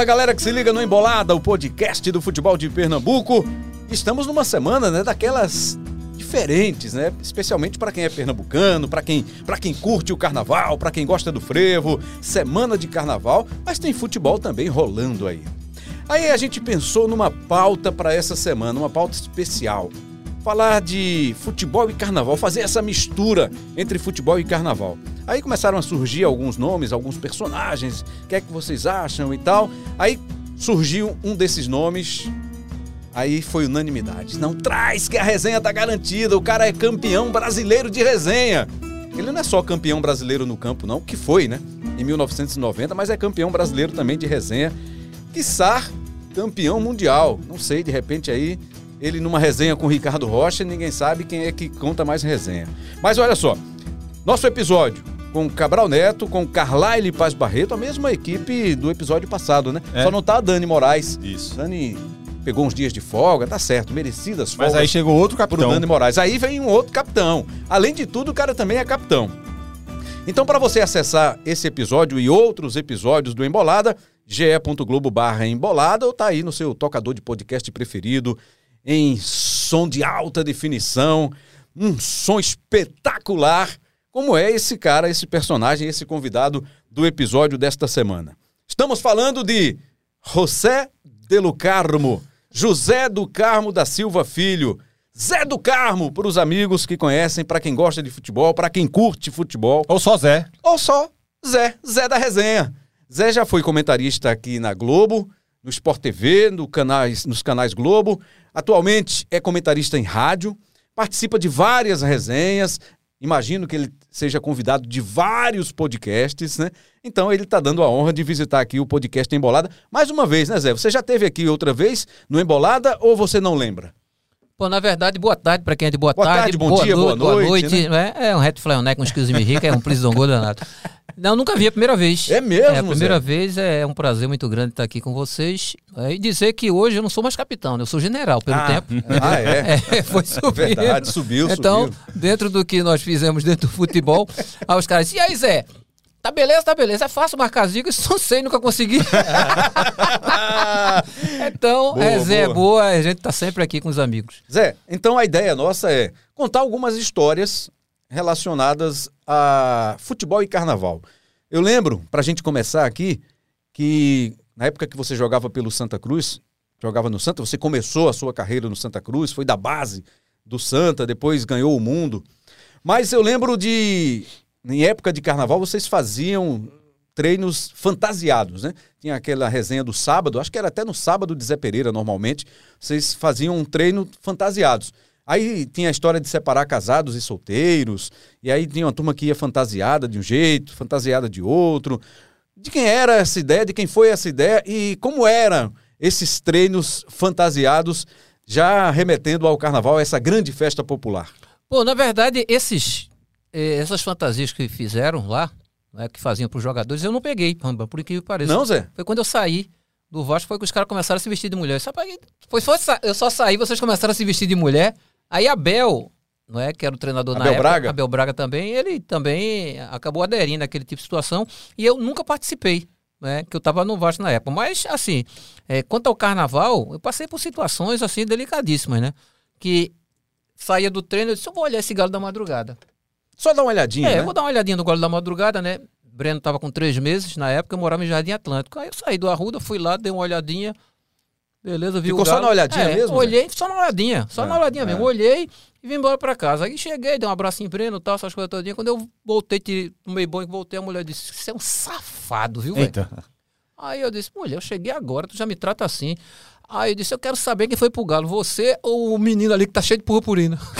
Fala galera que se liga no Embolada, o podcast do futebol de Pernambuco. Estamos numa semana, né, daquelas diferentes, né? Especialmente para quem é pernambucano, para quem, para quem curte o carnaval, para quem gosta do frevo, semana de carnaval, mas tem futebol também rolando aí. Aí a gente pensou numa pauta para essa semana, uma pauta especial. Falar de futebol e carnaval, fazer essa mistura entre futebol e carnaval. Aí começaram a surgir alguns nomes, alguns personagens, o que é que vocês acham e tal. Aí surgiu um desses nomes, Aí foi unanimidade. Não traz que a resenha tá garantida. O cara é campeão brasileiro de resenha. Ele não é só campeão brasileiro no campo, não, que foi, né? Em 1990, mas é campeão brasileiro também de resenha. Quiçá campeão mundial. Não sei, de repente aí, ele numa resenha com o Ricardo Rocha, ninguém sabe quem é que conta mais resenha. Mas olha só, nosso episódio com Cabral Neto, com Carlyle Paz Barreto, a mesma equipe do episódio passado, né? É. Só não tá a Dani Moraes. Isso. Dani pegou uns dias de folga, tá certo, merecidas folgas. Mas aí chegou outro capitão. Pro Dani Moraes. Aí vem um outro capitão. Além de tudo, o cara também é capitão. Então, para você acessar esse episódio e outros episódios do Embolada, ge.globo barra embolada ou tá aí no seu tocador de podcast preferido, em som de alta definição, um som espetacular, como é esse cara, esse personagem, esse convidado do episódio desta semana. Estamos falando de José Delo Carmo, José do Carmo da Silva Filho. Zé do Carmo, para os amigos que conhecem, para quem gosta de futebol, para quem curte futebol. Ou só Zé. Ou só Zé, Zé da resenha. Zé já foi comentarista aqui na Globo, no Sport TV, no canais, nos canais Globo. Atualmente é comentarista em rádio, participa de várias resenhas. Imagino que ele seja convidado de vários podcasts, né? Então ele está dando a honra de visitar aqui o podcast Embolada. Mais uma vez, né, Zé? Você já teve aqui outra vez no Embolada ou você não lembra? Pô, na verdade, boa tarde para quem é de boa, boa tarde, tarde, bom boa dia, noite, boa noite. Boa noite né? É, é um reto com um me rica, é um prison gol danado. Não, nunca vi, é a primeira vez. É mesmo, É a primeira Zé? vez, é um prazer muito grande estar aqui com vocês. É, e dizer que hoje eu não sou mais capitão, né? eu sou general pelo ah, tempo. Ah, é? é foi subir. Verdade, subiu, então, subiu. dentro do que nós fizemos dentro do futebol, aí os caras, e aí, Zé? Tá beleza, tá beleza. É fácil marcar zica, isso não sei, nunca consegui. então, boa, é, Zé, boa. boa, a gente tá sempre aqui com os amigos. Zé, então a ideia nossa é contar algumas histórias relacionadas a futebol e carnaval. Eu lembro, pra gente começar aqui, que na época que você jogava pelo Santa Cruz, jogava no Santa, você começou a sua carreira no Santa Cruz, foi da base do Santa, depois ganhou o mundo. Mas eu lembro de em época de carnaval, vocês faziam treinos fantasiados, né? Tinha aquela resenha do sábado, acho que era até no sábado de Zé Pereira, normalmente, vocês faziam um treino fantasiados. Aí tinha a história de separar casados e solteiros, e aí tinha uma turma que ia fantasiada de um jeito, fantasiada de outro. De quem era essa ideia, de quem foi essa ideia e como eram esses treinos fantasiados, já remetendo ao carnaval, essa grande festa popular? Pô, na verdade, esses eh, essas fantasias que fizeram lá, né, que faziam para os jogadores, eu não peguei, por incrível que pareça. Não, Zé? Foi quando eu saí do Vasco, foi que os caras começaram a se vestir de mulher. Foi, foi, eu só saí, vocês começaram a se vestir de mulher. Aí Abel, não é, que era o treinador Abel na época, Braga? Abel Braga também, ele também acabou aderindo àquele tipo de situação e eu nunca participei. Né, que eu estava no Vasco na época. Mas, assim, é, quanto ao carnaval, eu passei por situações, assim, delicadíssimas, né? Que saía do treino, eu disse, eu vou olhar esse galo da madrugada. Só dar uma olhadinha. É, né? eu vou dar uma olhadinha no Golo da Madrugada, né? Breno estava com três meses, na época eu morava em Jardim Atlântico. Aí eu saí do Arruda, fui lá, dei uma olhadinha. Beleza, vi Ficou só na olhadinha é, mesmo? Olhei, só na olhadinha, só é, na olhadinha é. mesmo. Olhei e vim embora pra casa. Aí cheguei, dei um abraço em Breno e tal, essas coisas todinhas. Quando eu voltei, tirei, tomei banho, voltei, a mulher disse: Você é um safado, viu, velho? Eita. Aí eu disse: Mulher, eu cheguei agora, tu já me trata assim. Aí eu disse, eu quero saber quem foi pro galo, você ou o menino ali que tá cheio de purpurina?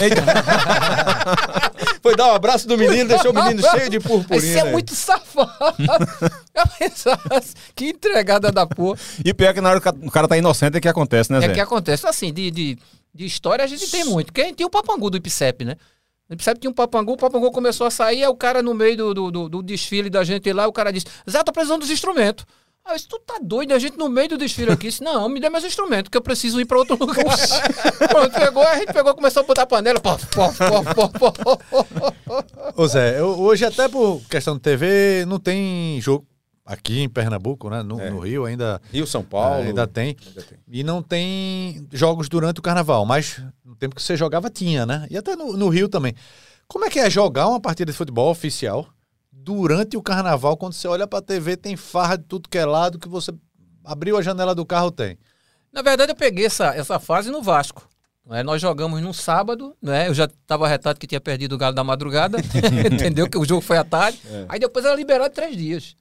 Foi dar um abraço do menino, deixou o menino cheio de purpurina. Isso é muito safado. Que entregada da porra. E pior que na hora que o cara tá inocente é que acontece, né, Zé? É que acontece. Assim, de, de, de história a gente tem muito. Quem tem o papangu do IPCEP, né? O IPCEP tinha um papangu, o papangu começou a sair, aí o cara no meio do, do, do, do desfile da gente lá, o cara disse, Zé, tô precisando dos instrumentos. Aí eu disse, tu tá doido? A gente no meio do desfile aqui disse, não, me dê meus instrumentos, que eu preciso ir pra outro lugar. Pronto, pegou, a gente pegou, começou a botar a panela, pof, pof, pof, pof, pof. Ô Zé, eu- hoje até por questão de TV não tem jogo. aqui em Pernambuco, né? No, É. no Rio ainda, Rio, São Paulo. ainda tem. Ainda tem. E não tem jogos durante o carnaval, mas no tempo que você jogava tinha, né? E até no, no Rio também. Como é que é jogar uma partida de futebol oficial durante o carnaval, quando você olha pra TV, tem farra de tudo que é lado, que você abriu a janela do carro, tem. Na verdade, eu peguei essa, essa fase no Vasco. não é? Nós jogamos num sábado, né? eu já estava retado que tinha perdido o Galo da madrugada, entendeu? Que o jogo foi à tarde. Aí depois era liberado três dias.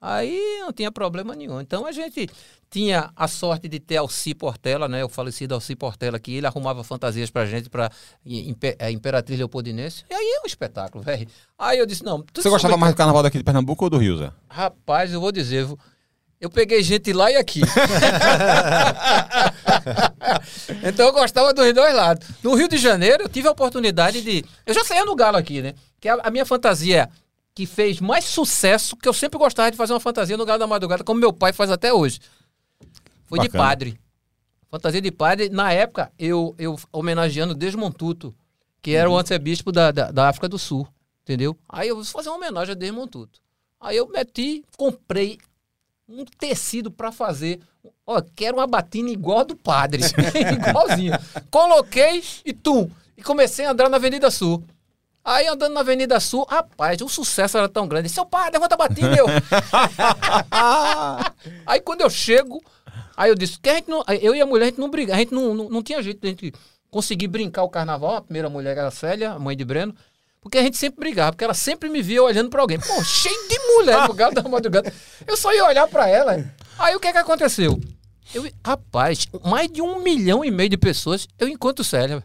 Aí não tinha problema nenhum. Então a gente tinha a sorte de ter Alci Portela, né? O falecido Alci Portela, que ele arrumava fantasias pra gente, pra a Imperatriz Leopoldinense. E aí é um espetáculo, velho. Aí eu disse, não... Você gostava mais do carnaval daqui de Pernambuco ou do Rio, Zé? Rapaz, eu vou dizer, eu peguei gente lá e aqui. então eu gostava dos dois lados. No Rio de Janeiro, eu tive a oportunidade de. Eu já saía no Galo aqui, né? Que a, a minha fantasia que fez mais sucesso, que eu sempre gostava de fazer uma fantasia no Galo da Madrugada, como meu pai faz até hoje. Foi de Bacana. padre. Fantasia de padre. Na época, eu, eu homenageando Desmontuto, que era o arcebispo da, da, da África do Sul. Entendeu? Aí eu vou fazer uma homenagem a Desmontuto. Aí eu meti, comprei um tecido pra fazer. Ó, quero uma batina igual a do padre. Igualzinho. Coloquei e tum. E comecei a andar na Avenida Sul. Aí andando na Avenida Sul, rapaz, o sucesso era tão grande. Seu pai, levanta a batina, eu. aí quando eu chego, aí eu disse, que a gente não, eu e a mulher, a gente não briga, a gente não, não, não tinha jeito de a gente conseguir brincar o carnaval. A primeira mulher era a Célia, a mãe de Breno. Porque a gente sempre brigava, porque ela sempre me via olhando pra alguém. Pô, cheio de mulher no galo da madrugada. Eu só ia olhar pra ela. Aí o que que aconteceu? Eu, rapaz, mais de um milhão e meio de pessoas eu encontro Célia.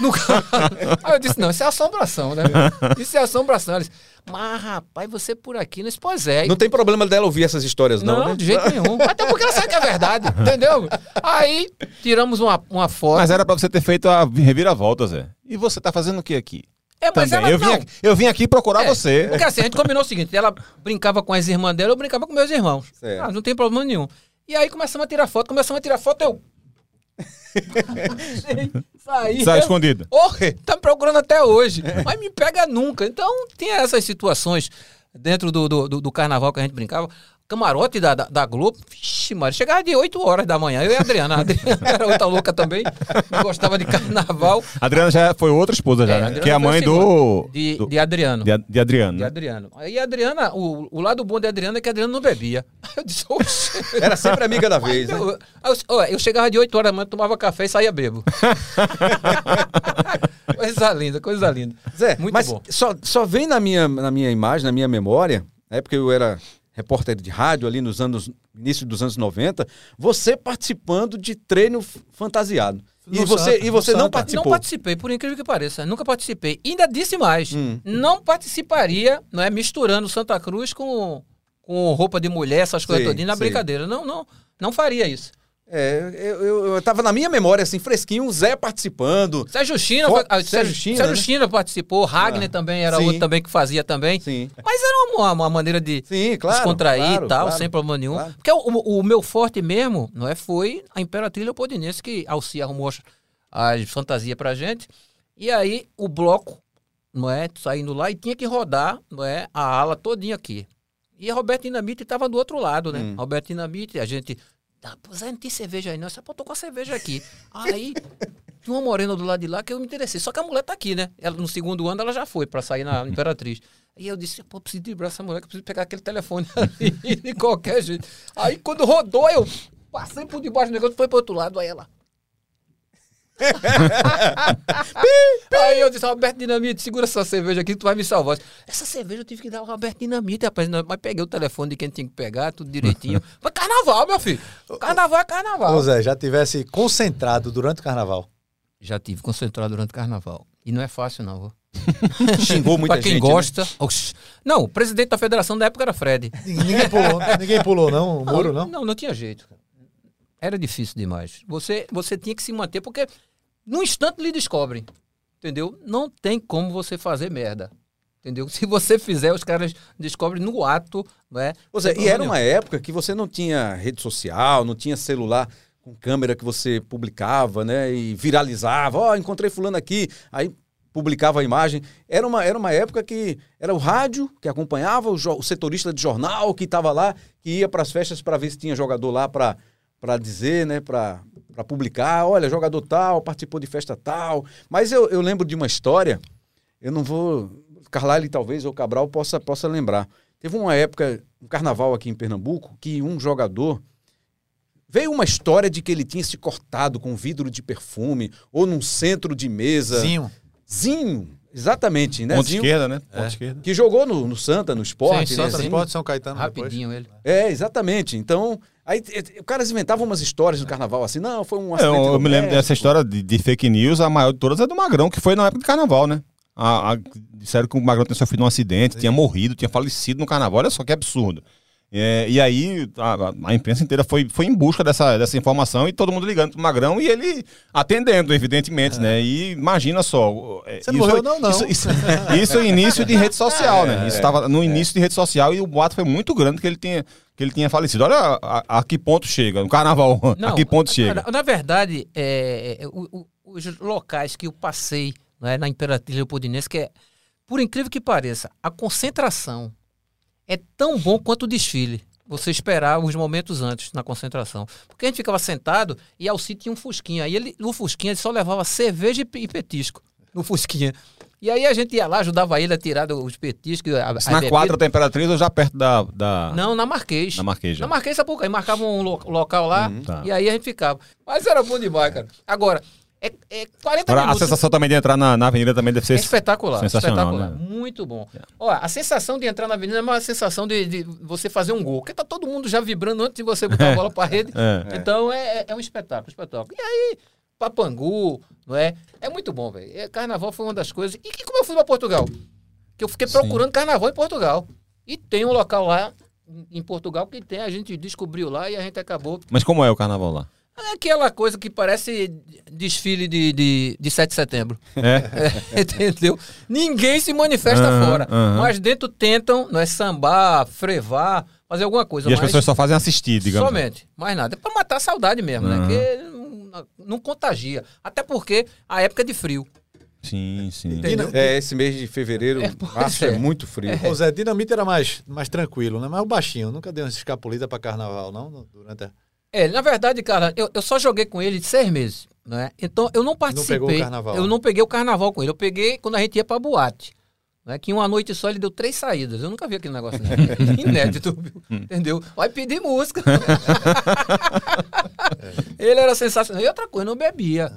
No carro. Aí eu disse, não, isso é assombração, né? Isso é assombração. Ela disse, mas rapaz, você por aqui, não Pois é. Não tem problema dela ouvir essas histórias, não, Não, né? de jeito nenhum. Até porque ela sabe que é verdade, entendeu? Aí tiramos uma, uma foto. Mas era pra você ter feito a reviravolta, Zé. E você tá fazendo o que aqui? é, mas ela eu, vim não. aqui, eu vim aqui procurar É, você. Porque assim, a gente combinou o seguinte: ela brincava com as irmãs dela, eu brincava com meus irmãos. Ah, não tem problema nenhum. E aí começamos a tirar foto, começamos a tirar foto, eu. Sai escondido. Ô, tá me procurando até hoje, mas me pega nunca. Então, tinha essas situações dentro do, do- do carnaval que a gente brincava. Camarote da, da, da Globo, vixe, mano, chegava de 8 horas da manhã. Eu e a Adriana. A Adriana era outra louca também, gostava de carnaval. A Adriana já foi outra esposa já, É, né? Adriana Que é a mãe do... De, do- de Adriano. de, de Adriano, De né? Adriano. Aí a Adriana, o, o lado bom de Adriano é que a Adriana não bebia. Aí eu disse, oxe. Era sempre amiga da vez, né? Eu, eu, eu chegava de 8 horas da manhã, tomava café e saía bebo. coisa linda, coisa linda. Zé, Muito mas bom. Só, só vem na minha, na minha imagem, na minha memória, na época eu era repórter de rádio ali nos anos, início dos anos 90, você participando de treino fantasiado. E No você, Santa, e você não participou. Não participei, por incrível que pareça. Nunca participei. E ainda disse mais. Hum. Não participaria, não é, misturando Santa Cruz com, com roupa de mulher, essas coisas todinhas na sei. brincadeira. Não, não, não faria isso. É, eu, eu, eu tava na minha memória, assim, fresquinho, o Zé participando. Sérgio China, Fo- ah, Sérgio Sérgio, China, Sérgio né? China participou, Ragner Ah, também era sim. outro também que fazia também. Sim. Mas era uma, uma maneira de Sim, claro. descontrair claro, e tal, claro, sem problema nenhum. claro. Porque o, o- o meu forte mesmo, não é, foi a Imperatriz Leopoldinense que Alci arrumou as, as fantasias pra gente. E aí o bloco, não é, saindo lá e tinha que rodar, não é, a ala todinha aqui. E a Roberto Dinamite estava do outro lado, né? Hum. Roberto Dinamite, a gente. Zé, não tem cerveja aí, não. Você botou com a cerveja aqui. Aí tinha uma morena do lado de lá que eu me interessei. Só que a mulher tá aqui, né? Ela, no segundo ano ela já foi pra sair na Imperatriz. Aí eu disse, pô, preciso driblar essa mulher, que eu preciso pegar aquele telefone ali de qualquer jeito. Aí quando rodou, eu passei por debaixo do negócio, foi pro outro lado, aí ela. aí eu disse, Roberto Dinamite, segura essa cerveja aqui que tu vai me salvar. Essa cerveja eu tive que dar ao Roberto Dinamite, rapaz. Mas peguei o telefone de quem tinha que pegar, tudo direitinho. Mas carnaval, meu filho. Carnaval é carnaval. Ô Zé, já tivesse concentrado durante o carnaval. Já tive concentrado durante o carnaval. E não é fácil, não. viu? Xingou muita pra quem gente. né? gosta. Oxi. Não, o presidente da federação da época era Fred. Ninguém pulou, ninguém pulou não, o muro não? Não, não tinha jeito. cara. Era difícil demais. Você, você tinha que se manter, porque num instante lhe descobrem. Entendeu? Não tem como você fazer merda. Entendeu? Se você fizer, os caras descobrem no ato, é? Ô, Zé, Sem e era uma época que você não tinha rede social, não tinha celular com câmera que você publicava, né? E viralizava. Ó, encontrei fulano aqui. Aí publicava a imagem. Era uma, era uma época que era o rádio que acompanhava, o, o setorista de jornal que estava lá, que ia para as festas para ver se tinha jogador lá para dizer, né, para publicar, olha, jogador tal, participou de festa tal. Mas eu, eu lembro de uma história, eu não vou. Carlyle talvez ou Cabral possa, possa lembrar. Teve uma época, um carnaval aqui em Pernambuco, que um jogador. Veio uma história de que ele tinha se cortado com vidro de perfume ou num centro de mesa. Zinho. Zinho, exatamente, né? Ponta Zinho, esquerda, né? Ponta esquerda. que jogou no, no Santa, no esporte. Sim, né? Santa Zinho. Esporte, São Caetano depois. Rapidinho ele. É, exatamente. Então, aí os caras inventavam umas histórias no carnaval assim, não, foi um É, acidente. eu, eu me lembro dessa história de, de fake news, a maior de todas é do Magrão, que foi na época do carnaval, né? A- a- disseram que o Magrão tinha sofrido um acidente, tinha morrido, tinha falecido no carnaval. Olha só que absurdo. É, e aí a, a- imprensa inteira foi, foi em busca dessa, dessa informação e todo mundo ligando pro Magrão e ele atendendo, evidentemente, né? E imagina só. é, Você não morreu, não, não. Isso, isso, isso é início de rede social, né? Isso estava no início de rede social e o boato foi muito grande que ele tinha, que ele tinha falecido. Olha a, a- a que ponto chega, no carnaval, a que ponto chega. Na, na verdade, é, é, o- o- os locais que eu passei né, na Imperatriz Leopoldinense, que é, por incrível que pareça, a concentração é tão bom quanto o desfile. Você esperar os momentos antes na concentração. Porque a gente ficava sentado e Alci tinha um Fusquinha. Aí ele, no Fusquinha ele só levava cerveja e e petisco. No Fusquinha. E aí a gente ia lá, ajudava ele a tirar os petiscos. A, Isso a na quadra da Imperatriz ou já perto da. da... Não, na Marquês. Na Marquês, já. Na Marquês, sabe por quê? Aí marcava um lo- local lá tá. e aí a gente ficava. Mas era bom demais, cara. Agora, é, é 40 Agora, a minutos. sensação também de entrar na, na avenida também deve ser. É espetacular. sensacional, espetacular. né? Muito bom. Ó, a sensação de entrar na avenida é uma sensação de, de você fazer um gol. Porque tá todo mundo já vibrando antes de você botar a bola pra rede. É. Então é, é- é um espetáculo, espetáculo. E aí, Papangu, não é? É muito bom, velho. É, Carnaval foi uma das coisas. E como eu fui pra Portugal? Que eu fiquei procurando carnaval em Portugal. E tem um local lá em- Portugal que tem, a gente descobriu lá e a gente acabou Mas como é o carnaval lá? é aquela coisa que parece desfile de, de, de 7 de setembro. É? É, entendeu? Ninguém se manifesta Aham, fora. aham. Mas dentro tentam, não é sambar, frevar, fazer alguma coisa. E as pessoas só fazem assistir, digamos. somente. Mais nada. É pra matar a saudade mesmo, né? Aham. Porque não, não contagia. Até porque a época é de frio. Sim, sim. Entendeu? É, esse mês de fevereiro, É, março, é. é. muito frio. O Zé Dinamite era mais, mais tranquilo, né? Mas o baixinho, nunca deu uma escapulida pra carnaval, não? Durante a... É, na verdade, cara, eu, eu só joguei com ele de seis meses, né? Então eu não participei. pegou o carnaval, Eu não peguei o carnaval com ele. Eu peguei quando a gente ia pra boate. Né? Que em uma noite só ele deu três saídas. Eu nunca vi aquele negócio, né? Inédito, viu? entendeu? Vai pedir música. ele era sensacional. E outra coisa, não bebia.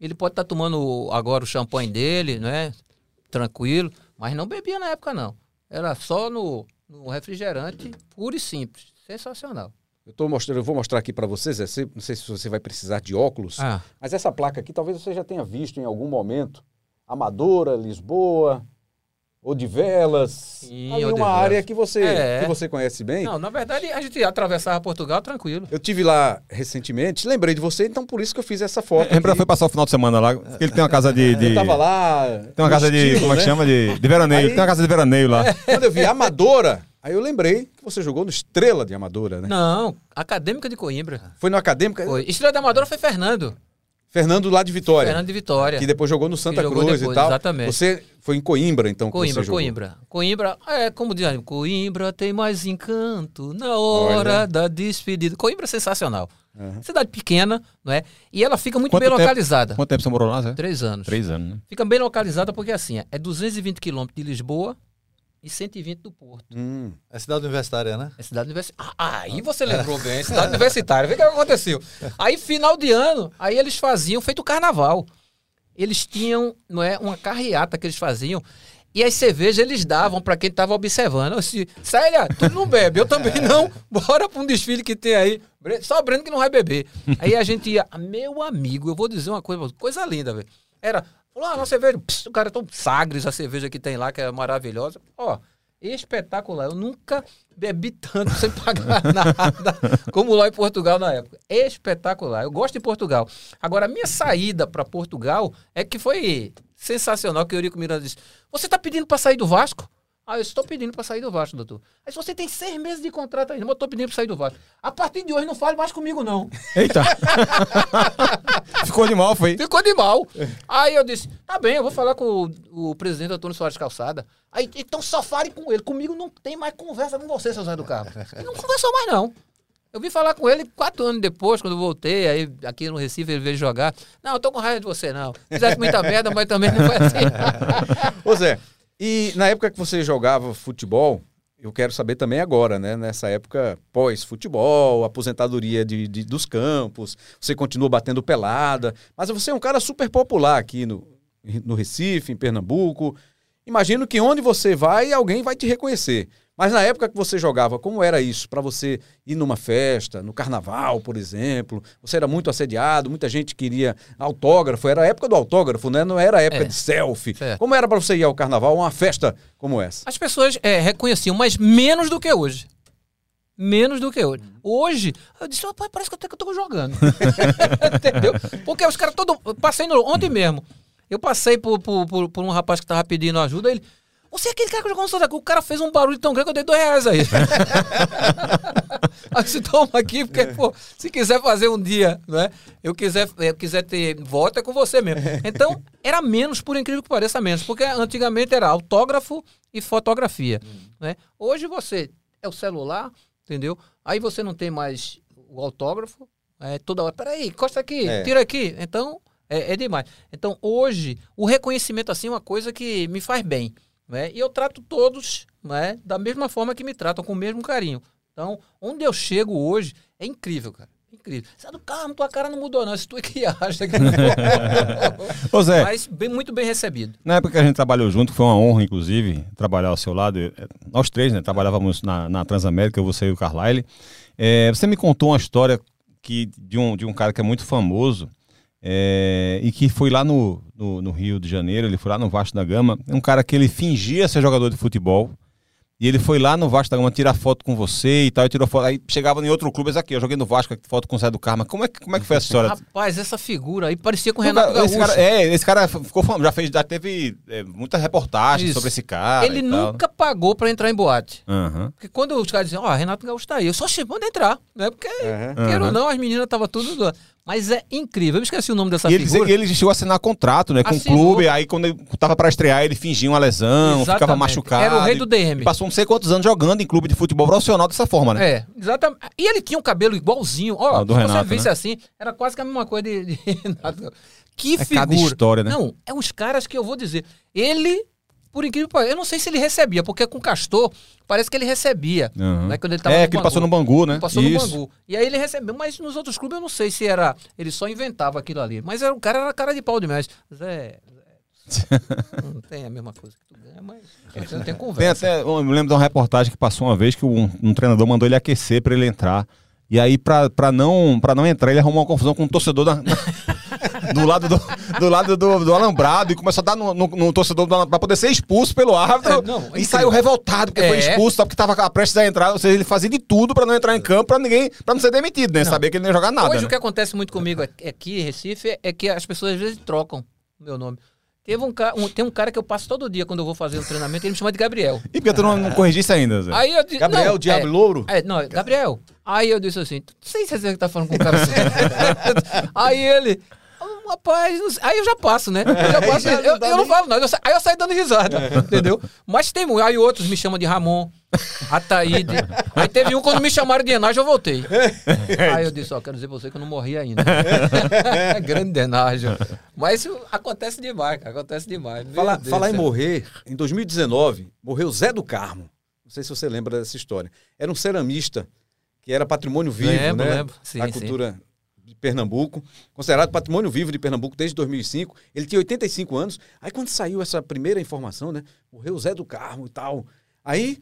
Ele pode estar tomando agora o champanhe dele, né? Tranquilo, mas não bebia na época, não. Era só no, no refrigerante, puro e simples. Sensacional. Eu, tô mostrando, eu vou mostrar aqui para vocês, você- não sei se você vai precisar de óculos, Ah. mas essa placa aqui talvez você já tenha visto em algum momento. Amadora, Lisboa, Odivelas. Sim, ali uma área que você, É. que você conhece bem. Não, na verdade, a gente atravessava Portugal tranquilo. Eu tive lá recentemente, lembrei de você, então por isso que eu fiz essa foto. Lembra, foi passar o final de semana lá. porque Ele tem uma casa de. de- Eu tava lá. Tem uma casa de. estilo, Como é que né? chama? De, de veraneio. Aí- Tem uma casa de veraneio lá. Quando eu vi Amadora, aí eu lembrei que você jogou no Estrela de Amadora, né? Não, Acadêmica de Coimbra. Foi no Acadêmica. Foi. Estrela da Amadora foi Fernando. Fernando lá de Vitória. Fernando de Vitória. Que depois jogou no Santa jogou Cruz depois, e tal. exatamente. Você foi em Coimbra, então, que Coimbra, jogou. Coimbra. Coimbra, é como dizem, Coimbra tem mais encanto na hora Olha. da despedida. Coimbra é sensacional. Uhum. Cidade pequena, não é? E ela fica muito Quanto bem tempo? localizada. Quanto tempo você morou lá, Zé? Três anos. Três anos, né? Fica bem localizada porque assim, é 220 quilômetros de Lisboa e 120 do Porto. Hum. É cidade universitária, né? É cidade universitária. Ah, aí você lembrou bem, cidade universitária. Vê o que aconteceu. Aí, final de ano, aí eles faziam feito carnaval. Eles tinham, não é, uma carreata que eles faziam. E as cervejas eles davam para quem estava observando. Disse, Célia, tu não bebe, eu também não. Bora para um desfile que tem aí. Só o Breno que não vai beber. Aí a gente ia, meu amigo, eu vou dizer uma coisa, coisa linda, velho. Era, falou, ah, uma cerveja, pss, o cara tão Sagres, a cerveja que tem lá, que é maravilhosa. Ó, espetacular. Eu nunca bebi tanto sem pagar nada como lá em Portugal na época. Espetacular. Eu gosto de Portugal. Agora, a minha saída para Portugal é que foi sensacional, que o Eurico Miranda disse, você tá pedindo para sair do Vasco? Aí eu estou pedindo para sair do Vasco, doutor. Aí se você tem seis meses de contrato ainda, mas eu estou pedindo para sair do Vasco. A partir de hoje não fale mais comigo, não. Eita. Ficou de mal, foi. Ficou de mal. Aí eu disse, tá bem, eu vou falar com o, o presidente Antônio Soares Calçada. Aí, então só fale com ele. Comigo não tem mais conversa com você, seu Zé do Carmo. Ele não conversou mais, não. Eu vim falar com ele quatro anos depois, quando eu voltei, aí aqui no Recife ele veio jogar. Não, eu tô com raiva de você, não. Fizeste muita merda, mas também não foi assim. Ô Zé, e na época que você jogava futebol, eu quero saber também agora, né? Nessa época pós-futebol, aposentadoria de, de- dos campos, você continua batendo pelada, mas você é um cara super popular aqui no, no Recife, em Pernambuco. Imagino que onde você vai, alguém vai te reconhecer. Mas na época que você jogava, como era isso? Para você ir numa festa, no carnaval, por exemplo, você era muito assediado, muita gente queria autógrafo, era a época do autógrafo, né? Não era a época É. de selfie. Certo. Como era para você ir ao carnaval, uma festa como essa? As pessoas é, reconheciam, mas menos do que hoje. Menos do que hoje. Hoje, eu disse, rapaz, parece que até que eu tô jogando. Entendeu? Porque os caras todo. Passei no, ontem mesmo. Eu passei por, por, por, por um rapaz que tava pedindo ajuda, ele. Você é aquele cara que jogou no Santa Cruz. O cara fez um barulho tão grande que eu dei dois reais aí. aí se toma aqui, porque, pô, se quiser fazer um dia, né? Eu quiser, eu quiser ter voto, é com você mesmo. Então, era menos, por incrível que pareça, menos. Porque antigamente era autógrafo e fotografia. Né? Hoje você é o celular, entendeu? Aí você não tem mais o autógrafo. É, toda hora, peraí, encosta aqui, É. tira aqui. Então, é, é demais. Então, hoje, o reconhecimento assim é uma coisa que me faz bem. Né? E eu trato todos né, da mesma forma que me tratam, com o mesmo carinho. Então, onde eu chego hoje é incrível, cara. Incrível. Sai do carro, tua cara não mudou, não. Isso tu é que acha que Ô Zé, Mas bem, muito bem recebido. na época que a gente trabalhou junto, foi uma honra, inclusive, trabalhar ao seu lado. Nós três, né? Trabalhávamos na, na Transamérica, você e o Carlyle. Eh, você me contou uma história que, de, um, de um cara que é muito famoso eh, e que foi lá no, no, no Rio de Janeiro, ele foi lá no Vasco da Gama. É um cara que ele fingia ser jogador de futebol. E ele foi lá no Vasco da Gama tirar foto com você e tal, e tirou foto. Aí chegava em outro clube, esse aqui, eu joguei no Vasco, foto com o Zé do Carmo. Como é, que- como é que foi essa história? Rapaz, essa figura aí parecia com o Renato cara- esse Gaúcho. cara, é, esse cara ficou famoso, já fez, já teve é, muita reportagem Isso. sobre esse cara. Ele e tal. nunca pagou pra entrar em boate. Aham. Porque quando os caras diziam, ó, Renato Gaúcho tá aí, eu só chamei manda entrar. Né? Porque, Aham. queira ou não, as meninas estavam tudo. Mas é incrível. Eu esqueci o nome dessa E ele, figura. ele chegou a assinar contrato, né, com o clube, aí quando ele tava pra estrear, ele fingia uma lesão, ficava Exatamente. machucado. Era o rei do DM. Passou não sei quantos anos jogando em clube de futebol profissional dessa forma, né? É, exatamente. E ele tinha um cabelo igualzinho. Ó, do se Renato, você visse né? assim, era quase que a mesma coisa de, de Renato. Que É figura. cada história, né? Não, é uns caras que eu vou dizer. Ele, por incrível que eu não sei se ele recebia, porque com o Castor, parece que ele recebia. Aham. Né, quando ele tava é, que ele passou no Bangu. Né? Ele passou Isso. no Bangu. E aí ele recebeu, mas nos outros clubes eu não sei se era. Ele só inventava aquilo ali. Mas era, o cara era cara de pau demais. Zé. Zé não tem a mesma coisa que tu ganha, mas você não tem Tem conversa. até, eu me lembro de uma reportagem que passou uma vez que um, um treinador mandou ele aquecer pra ele entrar. E aí, pra, pra, não, pra não entrar, ele arrumou uma confusão com um torcedor da- na- do lado, do, do, lado do, do alambrado e começou a dar no, no, no torcedor do alambrado pra poder ser expulso pelo árbitro. É, não, é e saiu revoltado porque foi É. expulso, só porque tava prestes a entrar. Ou seja, ele fazia de tudo pra não entrar em campo, pra ninguém, pra não ser demitido, né? Saber que ele não ia jogar nada. Hoje né? o que acontece muito comigo aqui aqui em Recife é que as pessoas às vezes trocam o meu nome. Teve um, ca- um- tem um cara que eu passo todo dia quando eu vou fazer um treinamento, ele me chama de Gabriel. E porque tu não, não corrigisse ainda, Zé? Aí eu disse, Gabriel não, Diabo é, Louro? É, não, é Gabriel. Aí eu disse assim, não sei se você tá falando com um cara assim. aí ele, "Ah, rapaz, não sei." aí eu já passo, né? Eu já passo, não eu, eu não falo nada, eu sa- aí eu saio dando risada, entendeu? Mas tem muito, aí outros me chamam de Ramon, Ataíde. Aí teve um quando me chamaram de Enage, eu voltei. Aí eu disse, ó, quero dizer pra você que eu não morri ainda. Grande Denagem. Mas isso acontece demais, cara, acontece demais. Meu Falar, em morrer, em 2019, morreu Zé do Carmo. Não sei se você lembra dessa história. Era um ceramista que era patrimônio vivo, Lembro, né? lembro. Sim, sim. cultura de Pernambuco. Considerado patrimônio vivo de Pernambuco desde 2005. Ele tinha 85 anos. Aí quando saiu essa primeira informação, né? Morreu Zé do Carmo e tal. Aí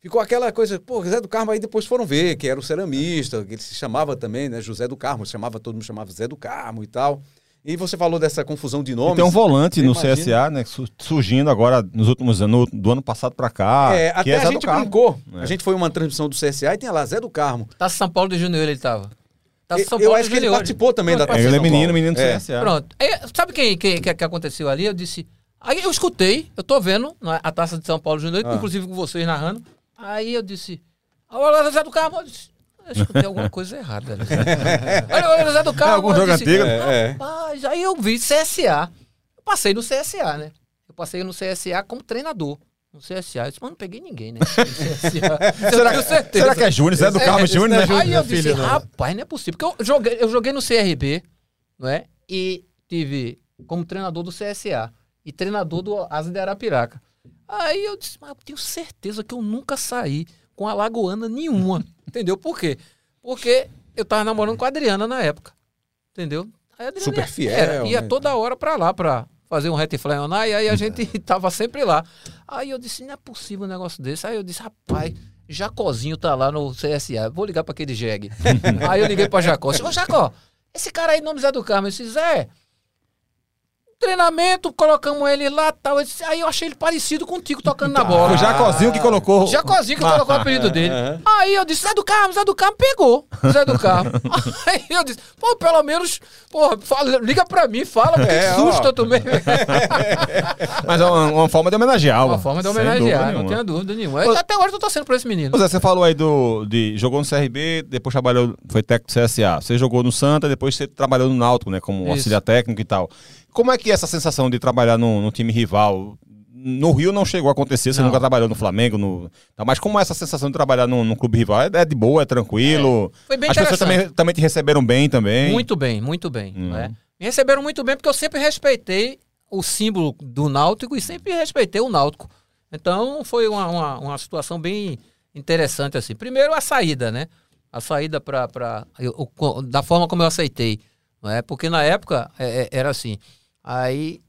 ficou aquela coisa, pô, Zé do Carmo, aí depois foram ver que era o ceramista, que ele se chamava também, né? José do Carmo, se chamava, todo mundo chamava Zé do Carmo e tal. E você falou dessa confusão de E nomes. tem um volante no imagina? CSA, né? su- Surgindo agora nos últimos anos, do ano passado pra cá. É, que até é a gente brincou. É. A gente foi uma transmissão do CSA e tem lá Zé do Carmo. Tá São Paulo de Júnior ele tava. Tá Eu- São eu Paulo acho que ele participou também da Não, É, ele é menino, menino do É. CSA. Pronto. É, sabe quem, quem, que, que aconteceu ali? Eu disse, Aí eu escutei, eu tô vendo né, a taça de São Paulo Júnior, Ah. inclusive com vocês narrando. Aí eu disse, olha o Zé do Carmo. Eu disse, eu escutei alguma coisa errada. ali. Olha o Zé do Carmo. algum eu jogo antigo, né? É, é. Rapaz, aí eu vi CSA. Eu passei no CSA, né? Eu passei no CSA como treinador. No CSA. Eu disse, mas não peguei ninguém, né? Certeza. Será que é Júnior? Zé do É, isso Júnior, né? não é Aí eu filho, disse, não. rapaz, não é possível. Porque eu joguei, eu joguei no CRB, não é? E tive como treinador do CSA e treinador do Asa de Arapiraca. Aí eu disse, mas eu tenho certeza que eu nunca saí com a Lagoana nenhuma. Entendeu? Por quê? Porque eu tava namorando com a Adriana na época. Entendeu? Aí a Adriana Super ia- fiel, era, ia né? toda hora pra lá pra fazer um retifly on e aí a gente tava sempre lá. Aí eu disse, não é possível um negócio desse. Aí eu disse, rapaz, Jacozinho tá lá no CSA, vou ligar pra aquele jegue. aí eu liguei pra Jacó, disse, ô Jacó, esse cara aí, nome Zé do Carmo, eu disse, Zé, treinamento, colocamos ele lá tal. Aí eu achei ele parecido contigo tocando na bola. O Jacozinho que colocou. Jacozinho que colocou o apelido dele. Aham. Aí eu disse, Zé do Carmo, Zé do Carmo pegou. Zé do Carmo. Aí eu disse, pô, pelo menos, pô, fala- liga pra mim, fala, que É, susto ó. eu tomei. Mas é uma, uma forma de homenagear. Uma forma de homenagear, não tenho dúvida nenhuma. Eu- Até hoje eu tô torcendo por esse menino. Pois é, você falou aí do. De, jogou no CRB, depois trabalhou, foi técnico do CSA. Você jogou no Santa, depois você trabalhou no Náutico, né? Como Isso. auxiliar técnico e tal. Como é que é essa sensação de trabalhar no, no time rival? No Rio não chegou a acontecer, você Não. nunca trabalhou no Flamengo, no, tá, mas como é essa sensação de trabalhar num, clube rival? É, é de boa, é tranquilo? Foi bem As pessoas também, também te receberam bem também? Muito bem, muito bem. Uhum. né? Me receberam muito bem porque eu sempre respeitei o símbolo do Náutico e sempre respeitei o Náutico. Então foi uma, uma, uma situação bem interessante assim. Primeiro a saída, né? A saída para da forma como eu aceitei, não é? Porque na época é, é, era assim. Aí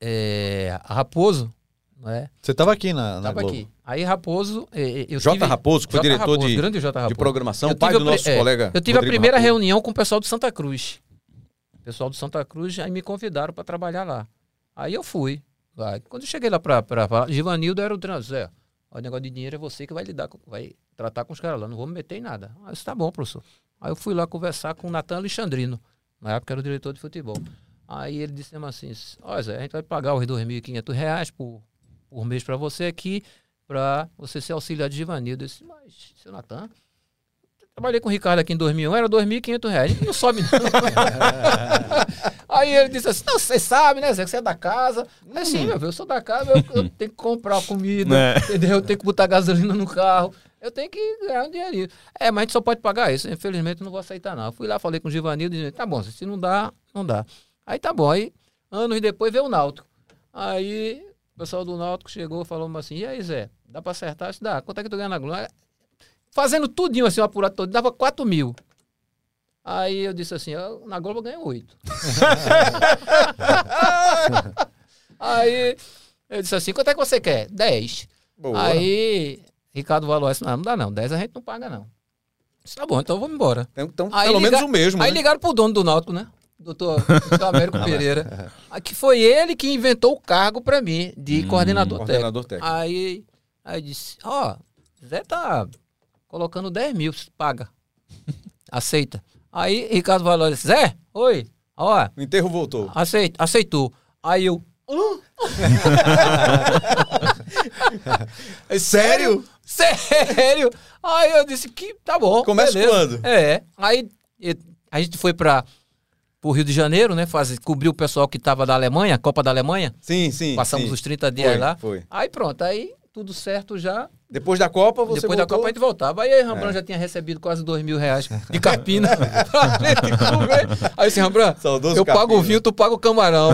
é, a Raposo, não é? Você tava aqui na, na Tava Globo. aqui. Aí Raposo, é, eu J. tive- Raposo, que foi J. diretor Raposo, de, grande J. de Raposo. programação, Eu pai tive do a nosso é, colega. Eu tive a Rodrigo primeira Raposo. reunião com o pessoal do Santa Cruz. O pessoal do Santa Cruz aí me convidaram para trabalhar lá. Aí eu fui. lá. Quando eu cheguei lá para falar, Givanildo era o treinador. Zé, o negócio de dinheiro é você que vai lidar, com, vai tratar com os caras lá. Não vou me meter em nada. Aí eu disse, tá bom, professor. Aí eu fui lá conversar com o Natan Alexandrino. Na época era o diretor de futebol. Aí ele disse assim, ó Zé, a gente vai pagar os 2.500 reais por, por mês para você aqui, para você ser auxiliar de Givanildo. Eu disse, mas, seu Natan, Trabalhei com o Ricardo aqui em 2001, era 2.500 reais. Não sobe, não. Aí ele disse assim: Não, você sabe, né, Zé, que você é da casa. Hum. sim, meu filho, eu sou da casa, eu, eu tenho que comprar comida, Né? entendeu? Eu tenho que botar gasolina no carro. Eu tenho que ganhar um dinheirinho. É, mas a gente só pode pagar isso. Infelizmente, eu não vou aceitar, não. Eu fui lá, falei com o Givanildo e disse: Tá bom, se não dá, não dá. Aí tá bom. Aí, anos depois, veio o Náutico. Aí, o pessoal do Náutico chegou e falou assim: E aí, Zé, dá pra acertar? Isso dá. Quanto é que tu ganha na Globo? Fazendo tudinho assim, o apurado todo, dava 4 mil. Aí eu disse assim, eu, na Globo eu ganho 8. Aí eu disse assim, quanto é que você quer? 10. Boa. Aí Ricardo falou assim, não, não dá não, 10 a gente não paga não. Disse, tá bom, então vamos embora. Então, então, Aí pelo menos o mesmo. Aí né? ligaram pro dono do Náutico, né? Doutor, doutor Américo Pereira. Aí Que foi ele que inventou o cargo pra mim de coordenador técnico. Coordenador técnico. Aí, aí disse, ó, Zé tá colocando 10 mil, paga. Aceita. Aí Ricardo falou assim, Zé, oi, ó, O enterro voltou. aceita, aceitou. Aí eu, É sério? sério? Aí eu disse que tá bom. Começa beleza. quando? É. Aí a gente foi para o Rio de Janeiro, né? Fazer, cobrir o pessoal que tava da Alemanha, Copa da Alemanha. Sim, sim. Passamos sim. os 30 dias Foi, lá. Foi. Aí pronto, aí tudo certo já. Depois da Copa, você Depois da voltou? Copa a gente voltava. Aí Rambran já tinha recebido quase dois mil reais de capina gente comer. Aí assim, Rambran, Saudoso eu pago capina. o vinho, tu paga o camarão.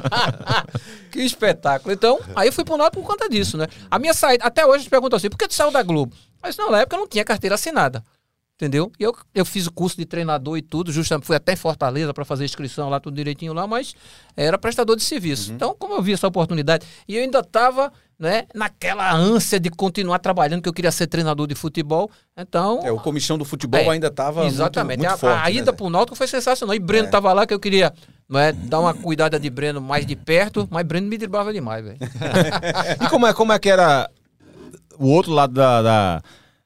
que espetáculo. Então, aí eu fui pro Náutico por conta disso, né? A minha saída, até hoje eles perguntam assim, por que tu saiu da Globo? Mas não, na época eu não tinha carteira assinada. Entendeu? E eu, eu fiz o curso de treinador e tudo, justamente fui até em Fortaleza para fazer inscrição lá, tudo direitinho lá, mas era prestador de serviço. Uhum. Então, como eu vi essa oportunidade, e eu ainda estava né, naquela ânsia de continuar trabalhando, que eu queria ser treinador de futebol. Então. É, o comichão do futebol É, ainda estava Exatamente. muito, muito a, forte. a ida né? pro Náutico foi sensacional. E Breno É. tava lá que eu queria não é, dar uma cuidada de Breno mais de perto, mas Breno me driblava demais, velho. E como é, como é que era o outro lado da, da-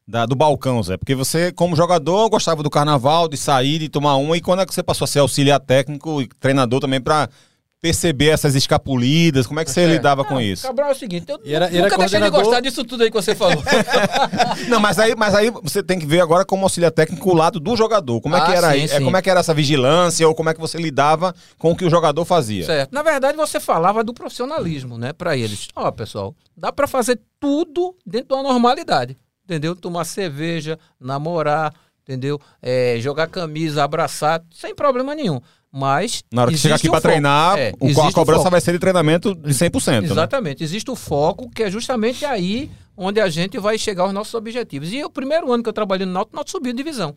da- do balcão, Zé? Porque você, como jogador, gostava do carnaval, de sair, de tomar uma, e quando é que você passou a ser auxiliar técnico e treinador também pra perceber essas escapulidas? Como é que você É. lidava com isso? Cabral é o seguinte, eu era- e era nunca deixei de gostar disso tudo aí que você falou. Não, mas aí, mas aí você tem que ver agora como auxiliar técnico o lado do jogador. Como é que Ah, era sim? É, sim. como é que era essa vigilância ou como é que você lidava com o que o jogador fazia? Certo. Na verdade, você falava do profissionalismo, né, Pra eles. Ó, pessoal, dá pra fazer tudo dentro da normalidade, entendeu? Tomar cerveja, namorar, entendeu? É, jogar camisa, abraçar, sem problema nenhum. Mas Na hora que chegar aqui foco. treinar, É, o- a cobrança vai ser de treinamento de 100%. Né? Exatamente. Existe o foco, que é justamente aí onde a gente vai chegar aos nossos objetivos. E o primeiro ano que eu trabalhei no Náutico, o Náutico subiu de divisão.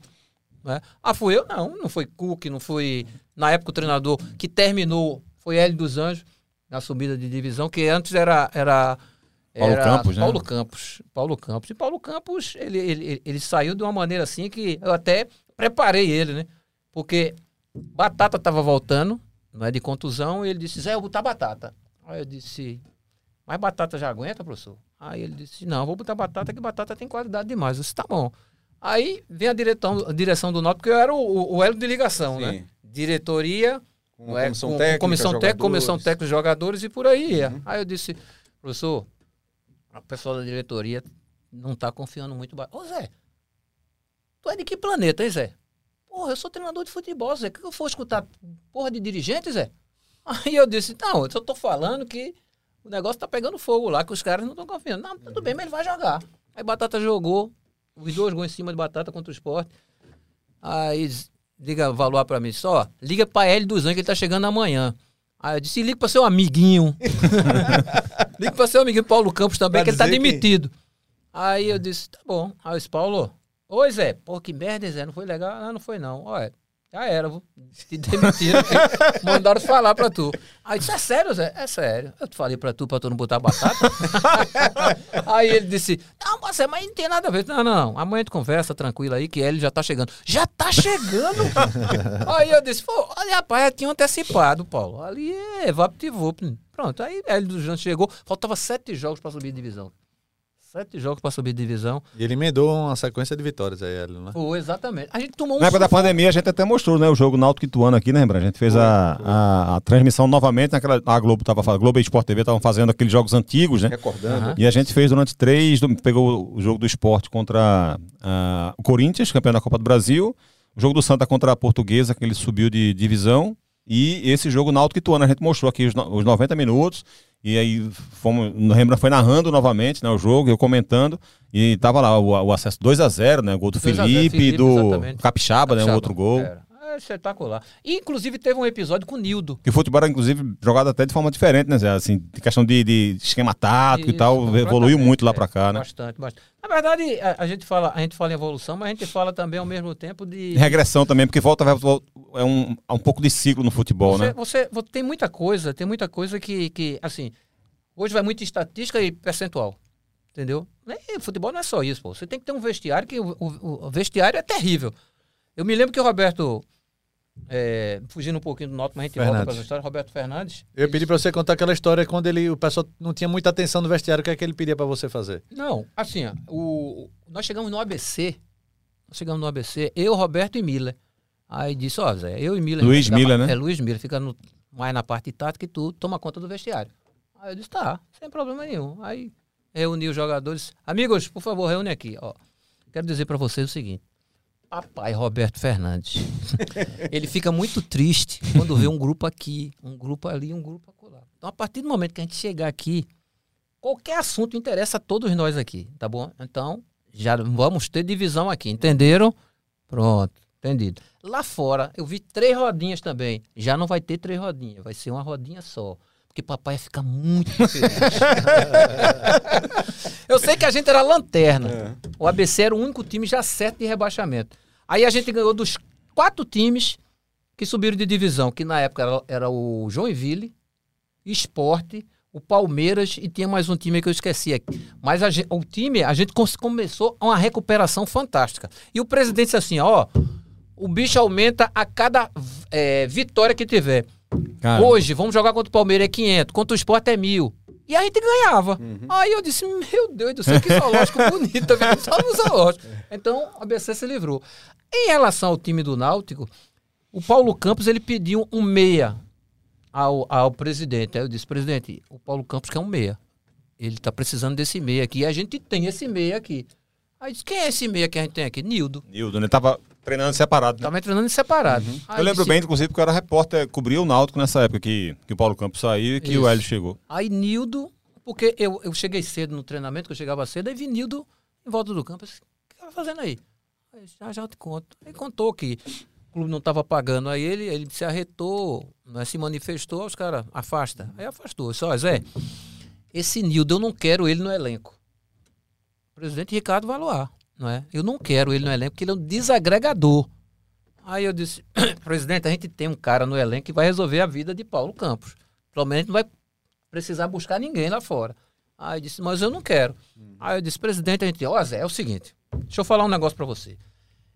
Né? Ah, fui eu? Não, não foi Cook, não foi... Na época o treinador que terminou foi Hélio dos Anjos, na subida de divisão, que antes era... era Paulo Campos, né? Paulo Campos. Paulo Campos. E Paulo Campos, ele, ele, ele- saiu de uma maneira assim que eu até preparei ele, né? Porque Batata estava voltando, não é de contusão, e ele disse, Zé, eu vou botar batata. Aí eu disse, mas batata já aguenta, professor? Aí ele disse, não, vou botar batata, que batata tem qualidade demais. Eu disse, tá bom. Aí vem a, diretão, a direção do Náutico, porque eu era o, o, elo de ligação, Sim. né? Diretoria, Com é, comissão com- com técnica, comissão técnica, jogadores. comissão técnica, jogadores e por aí ia. Aí eu disse, professor, a pessoa da diretoria não tá confiando muito. Ô Zé, tu é de que planeta, hein, Zé? Porra, eu sou treinador de futebol, Zé. O que eu for escutar porra de dirigente, Zé? Aí eu disse, não, eu só tô falando que o negócio tá pegando fogo lá, que os caras não estão confiando. Não, tudo bem, mas ele vai jogar. Aí Batata jogou, os dois gols em cima de Batata contra o esporte. Aí liga valor pra mim, só, liga pra L dos Anjos que ele tá chegando amanhã. Aí eu disse, liga pra seu amiguinho. liga pra seu amiguinho Paulo Campos também, Pra que ele tá dizer que- demitido. Aí eu disse, tá bom. Aí eu disse, Paulo, oi Zé, pô, que merda, Zé, não foi legal? Ah, não foi não. Olha, já era, vou te demitiram. Mandaram falar pra tu. Aí eu disse, é sério, Zé? É sério. Eu te falei pra tu, pra tu não botar batata. aí ele disse, não, mas, mas não tem nada a ver. Não, não. Amanhã tu conversa tranquilo aí, que ele já tá chegando. Já tá chegando? aí eu disse, pô, olha, rapaz, já tinha antecipado, Paulo. Ali é VaptVup. Pronto, aí ele do Janto chegou. Faltava sete jogos pra subir de divisão. Sete jogos pra subir de divisão. E ele emendou uma sequência de vitórias aí, né? Foi, exatamente. A gente tomou um Na época da pandemia, a gente até mostrou, né? O jogo Náutico Ituano aqui, né, Rembrandt? A gente fez a, a, a transmissão novamente naquela. A Globo tava fazendo, Globo e Sport TV estavam fazendo aqueles jogos antigos, né? Recordando. Aham. E a gente fez durante três. do- Pegou o jogo do esporte contra ah, o Corinthians, campeão da Copa do Brasil. O jogo do Santa contra a Portuguesa, que ele subiu de divisão. E esse jogo Náutico Ituano. A gente mostrou aqui os, os 90 minutos. E aí fomos, o Rembrandt foi narrando novamente né, o jogo, eu comentando. E tava lá o, o acesso 2 a 0 né? Gol do 2 a 0, Felipe, Felipe, do exatamente. Capixaba, né? Um Capixaba. outro gol. Era. É espetacular. E, inclusive, teve um episódio com o Nildo. Que o futebol era, inclusive, jogado até de forma diferente, né, Zé? Assim, de questão de, de esquema tático e Isso, tal, evoluiu muito lá é, pra cá, né? Bastante, bastante. Na verdade, a, a gente fala, a gente fala em evolução, mas a gente fala também ao mesmo tempo de. Regressão também, porque volta, volta é um, é um pouco de ciclo no futebol, você, né? você, vo- tem muita coisa, tem muita coisa que, que, assim, hoje vai muito estatística e percentual. Entendeu? E futebol não é só isso, pô. Você tem que ter um vestiário que o, o- o vestiário é terrível. Eu me lembro que o Roberto, é, fugindo um pouquinho do Noto, mas a gente volta Fernandes. para essa história, Roberto Fernandes. Eu pedi pra você contar aquela história quando ele, o pessoal não tinha muita atenção no vestiário, o que é que ele pedia pra você fazer? Não, assim, ó, o, nós chegamos no ABC. Nós chegamos no ABC, eu, Roberto e Miller. Aí disse, ó, Zé, eu e Miller. Luiz Miller, né? É, Luiz Miller, fica no- mais na parte tática e tu toma conta do vestiário. Aí eu disse, tá, sem problema nenhum. Aí reuni os jogadores. Amigos, por favor, reúne aqui, ó. Quero dizer pra vocês o seguinte. Papai Roberto Fernandes, ele fica muito triste quando vê um grupo aqui, um grupo ali, um grupo acolá. Então, a partir do momento que a gente chegar aqui, qualquer assunto interessa a todos nós aqui, tá bom? Então, já vamos ter divisão aqui, entenderam? Pronto, entendido. Lá fora, eu vi três rodinhas também. Já não vai ter três rodinhas, vai ser uma rodinha só. Porque papai ia ficar muito feliz. eu sei que a gente era lanterna. O ABC era o único time já certo de rebaixamento. Aí a gente ganhou dos quatro times que subiram de divisão, que na época era, era o Joinville, Esporte, o Palmeiras e tinha mais um time que eu esqueci aqui. Mas a gen- o time, a gente começou uma recuperação fantástica. E o presidente disse assim: ó, o bicho aumenta a cada é, vitória que tiver. Cara, Hoje, vamos jogar contra o Palmeiras é 500, contra o Sport é mil. E a gente ganhava. Aí eu disse, meu Deus do céu, que zoológico bonito, tá vendo? Só no zoológico. Então, a ABC se livrou. Em relação ao time do Náutico, o Paulo Campos, ele pediu um meia. ao, ao presidente. Aí eu disse, presidente, o Paulo Campos quer um meia. Ele tá precisando desse meia aqui. E a gente tem esse meia aqui. Aí disse, quem é esse meia que a gente tem aqui? Nildo. Nildo, né? Tava treinando separado. Né? Tava treinando em separado. Aí Eu lembro disse- bem, inclusive, porque eu era repórter, cobria o Náutico nessa época que, que o Paulo Campos saiu e que Isso. o Hélio chegou. Aí Nildo, porque eu, eu cheguei cedo no treinamento, que eu chegava cedo, aí vi Nildo em volta do campo. Eu disse, o que tá fazendo aí? Aí, já já eu te conto. Aí contou que o clube não estava pagando a ele, ele se arretou, né, se manifestou, os caras, afasta. Aí afastou. Só, Zé, esse Nildo eu não quero ele no elenco. Presidente Ricardo Valoar, não é? Eu não quero ele no elenco porque ele é um desagregador. Aí eu disse, presidente, a gente tem um cara no elenco que vai resolver a vida de Paulo Campos. Pelo menos não vai precisar buscar ninguém lá fora. Aí eu disse, mas eu não quero. Aí eu disse, presidente, a gente, ó Zé, é o seguinte, deixa eu falar um negócio pra você.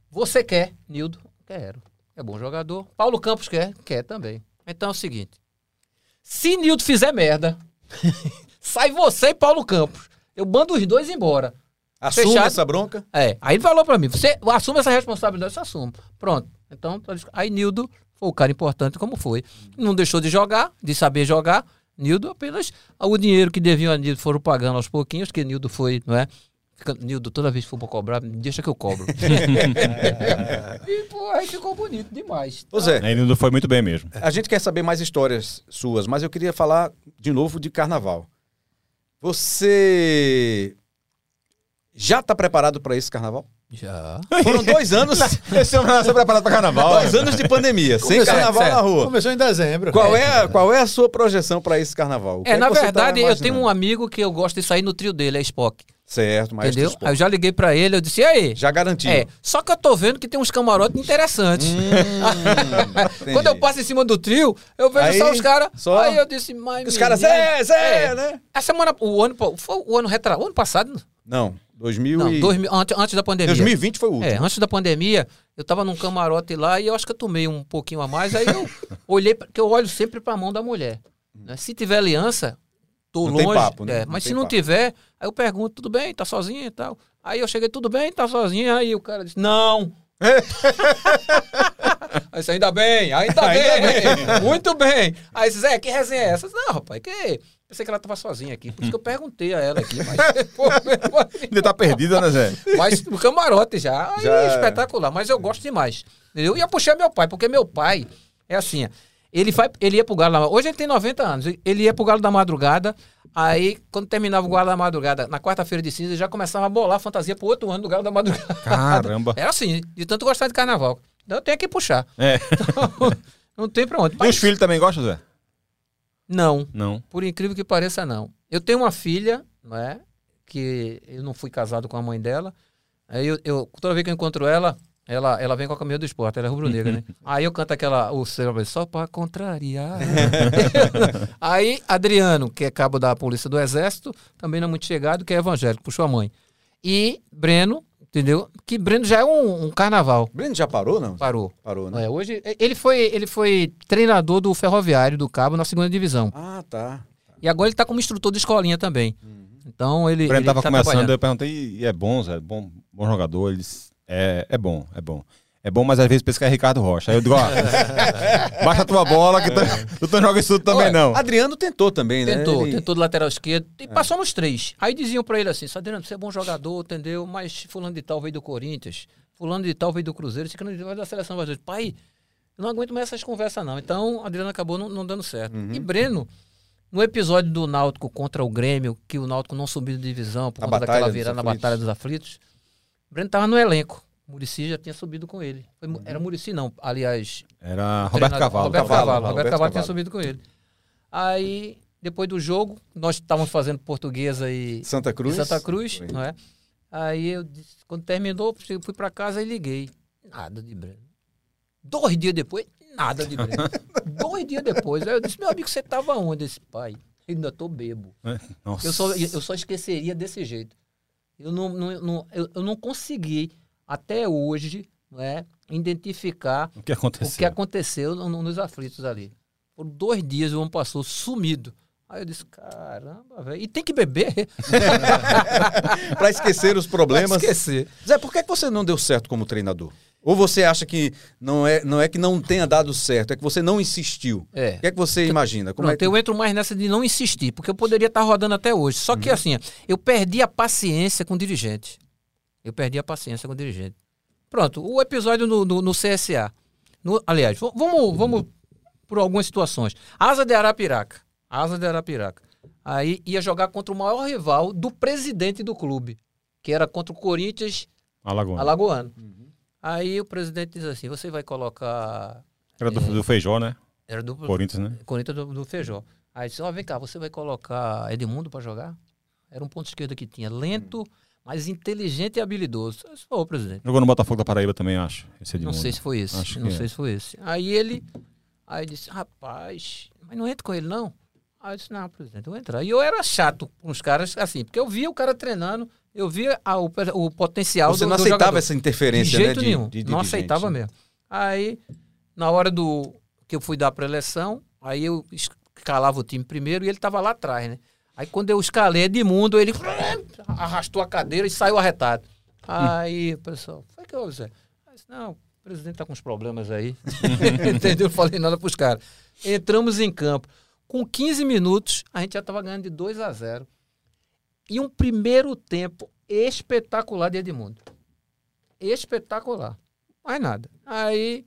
Você quer, Nildo? Quero. É bom jogador. Paulo Campos quer? Quer também. Então é o seguinte, se Nildo fizer merda, sai você e Paulo Campos. Eu mando os dois embora. Assume Fechado. essa bronca. É, aí ele falou pra mim, você assume essa responsabilidade, você assume. Pronto. Então, aí Nildo foi o cara importante como foi. Não deixou de jogar, de saber jogar. Nildo apenas o dinheiro que deviam a Nildo foram pagando aos pouquinhos, que Nildo foi, não é? Fica, Nildo, toda vez que for pra cobrar, deixa que eu cobro. e, pô, aí ficou bonito demais. Ô Zé, Aí Nildo foi muito bem mesmo. a gente quer saber mais histórias suas, mas eu queria falar de novo de carnaval. Você já está preparado para esse carnaval? Já. Foram dois anos, Esse homem nasceu preparado pra carnaval. dois anos de pandemia, sem Começou- carnaval certo. na rua. Começou em dezembro. Qual é, a- qual é a sua projeção para esse carnaval? O É, que na tá verdade, eu tenho um amigo que eu gosto de sair no trio dele, é Spock. Certo, mas entendeu? Aí eu já liguei pra ele, eu disse, e aí? já garantiu. É, só que eu tô vendo que tem uns camarotes interessantes. Hum, Quando eu passo em cima do trio, eu vejo Aí, só os caras. só- Aí eu disse, mas. Os caras, Zé, é. né? A semana. O ano. Foi o ano retra, o ano passado? Não, 2000 Não, e... 2000, antes, antes da pandemia. 2020 foi o último. É, antes da pandemia, eu tava num camarote lá e eu acho que eu tomei um pouquinho a mais. Aí eu olhei, porque eu olho sempre pra mão da mulher. né? Se tiver aliança, tô Não longe. papo, né? é, mas se não papo. tiver, aí eu pergunto, tudo bem? Tá sozinha e tal? Aí eu cheguei, tudo bem? Tá sozinha? Aí o cara disse, não. Aí disse, ainda bem, ainda, bem, muito bem. Aí disse, Zé, que resenha é essa? Disse, Não, rapaz, que... Pensei que ela tava sozinha aqui, por isso que eu perguntei a ela aqui, mas... pô, assim, Ainda tá perdida, né, Zé? mas no camarote já. Já é espetacular. Mas eu gosto demais. Eu ia puxar meu pai, porque meu pai é assim. Ele, vai, ele ia pro Galo da Hoje ele tem 90 anos. Ele ia pro Galo da Madrugada. Aí, quando terminava o Galo da Madrugada, na quarta-feira de cinza, já começava a bolar a fantasia pro outro ano do Galo da Madrugada. Caramba. Era assim, de tanto gostar de carnaval. Então eu tenho que puxar. É. Não tem pra onde. E os filhos também gostam, Zé? Não. Não. Por incrível que pareça, não. Eu tenho uma filha, não é? Que eu não fui casado com a mãe dela. Aí eu, eu- toda vez que eu encontro ela, ela, ela vem com a camisa do esporte, ela é rubro-negra, né? Aí eu canto aquela, o cérebro, só pra contrariar. Aí Adriano, que é cabo da Polícia do Exército, também não é muito chegado, que é evangélico, puxou a mãe. E Breno, entendeu? Que Breno já é um, um carnaval. Breno já parou, não? Parou. Parou, né? É, hoje, ele foi, ele foi treinador do Ferroviário do Cabo na segunda divisão. Ah, tá. E agora ele tá como instrutor de escolinha também. Então ele. O Breno ele tava tá começando, eu perguntei, e é bom, Zé? Bom, bom jogador? Eles. É, é bom, é bom. É bom, mas às vezes pensa que é Ricardo Rocha. Aí eu digo, ó, baixa a tua bola, que tu, tu não joga isso tudo também, Olha, não. Adriano tentou também, né? Tentou, Ele- tentou do lateral esquerdo. É. E passou nos três. Aí diziam pra ele assim: Adriano, você é bom jogador, entendeu? Mas Fulano de Tal veio do Corinthians, Fulano de Tal veio do Cruzeiro, de Tal veio da seleção brasileira. Pai, eu não aguento mais essas conversas, não. Então, Adriano acabou não, não dando certo. Uhum. E Breno, no episódio do Náutico contra o Grêmio, que o Náutico não subiu de divisão por A conta daquela virada na. Batalha dos Aflitos, Breno tava no elenco. Murici já tinha subido com ele. Foi Uhum. Era Murici, não. Aliás, Era Roberto Cavalo. Roberto Cavalo. Roberto Cavalo tinha subido com ele. Aí, depois do jogo, nós estávamos fazendo portuguesa e Santa Cruz. e Santa Cruz, Foi. não é? Aí eu disse, quando terminou, fui fui pra casa e liguei. Nada de Breno. Dois dias depois, nada de Breno. Dois dias depois, aí eu disse, meu amigo, você tava onde? Esse pai, ainda tô bebo. Nossa. Eu só, eu só esqueceria desse jeito. Eu não, não, não- eu, eu não consegui, até hoje, não é, identificar O que aconteceu? o que aconteceu no- no- nos aflitos ali. Por dois dias o homem passou sumido. Aí eu disse, caramba, velho. E tem que beber Pra esquecer os pra problemas. esquecer. Zé, por que você não deu certo como treinador? Ou você acha que não é, não é que não tenha dado certo, é que você não insistiu? É. O que é que você imagina? Como Pronto, é que... eu entro mais nessa de não insistir, porque eu poderia estar rodando até hoje. Só Uhum. que assim, eu perdi a paciência com o dirigente. Eu perdi a paciência com o dirigente. Pronto, o episódio no, no- no CSA. No- aliás, vamos, vamos por algumas situações. Asa de Arapiraca. Asa de Arapiraca. Aí ia jogar contra o maior rival do presidente do clube, que era contra o Corinthians Alagoas. Alagoano. Uhum. Aí o presidente diz assim: você vai colocar. Era do, do Feijó, né? Era do, Corinthians, né? Corinthians do, do Feijó. Aí disse, ó, vem cá, você vai colocar Edmundo pra jogar? Era um ponto esquerdo que tinha, lento, mas inteligente e habilidoso. Eu disse, ô, presidente, Jogou no Botafogo da Paraíba também, acho. Esse não sei se foi esse, Acho não que sei é. se foi esse. Aí ele, aí disse, rapaz, mas não entra com ele não? Aí eu disse, não, presidente, eu vou entrar. E eu era chato com os caras, assim, porque eu via o cara treinando, eu via a- o, o potencial Você do, não do aceitava jogador. essa De interferência, jeito né? nenhum. de não dirigente. aceitava mesmo. Aí, na hora do que eu fui dar para eleição, aí eu escalava o time primeiro e ele tava lá atrás, né? Aí quando eu escalei Edmundo, ele arrastou a cadeira e saiu arretado. Aí, o pessoal, foi que houve, Zé? Aí, disse, não, o presidente tá com uns problemas aí. Entendeu? Não falei nada pros caras. Entramos em campo. Com 15 minutos, a gente já tava ganhando de 2 a 0. E um primeiro tempo espetacular de Edmundo espetacular. Mais nada. Aí,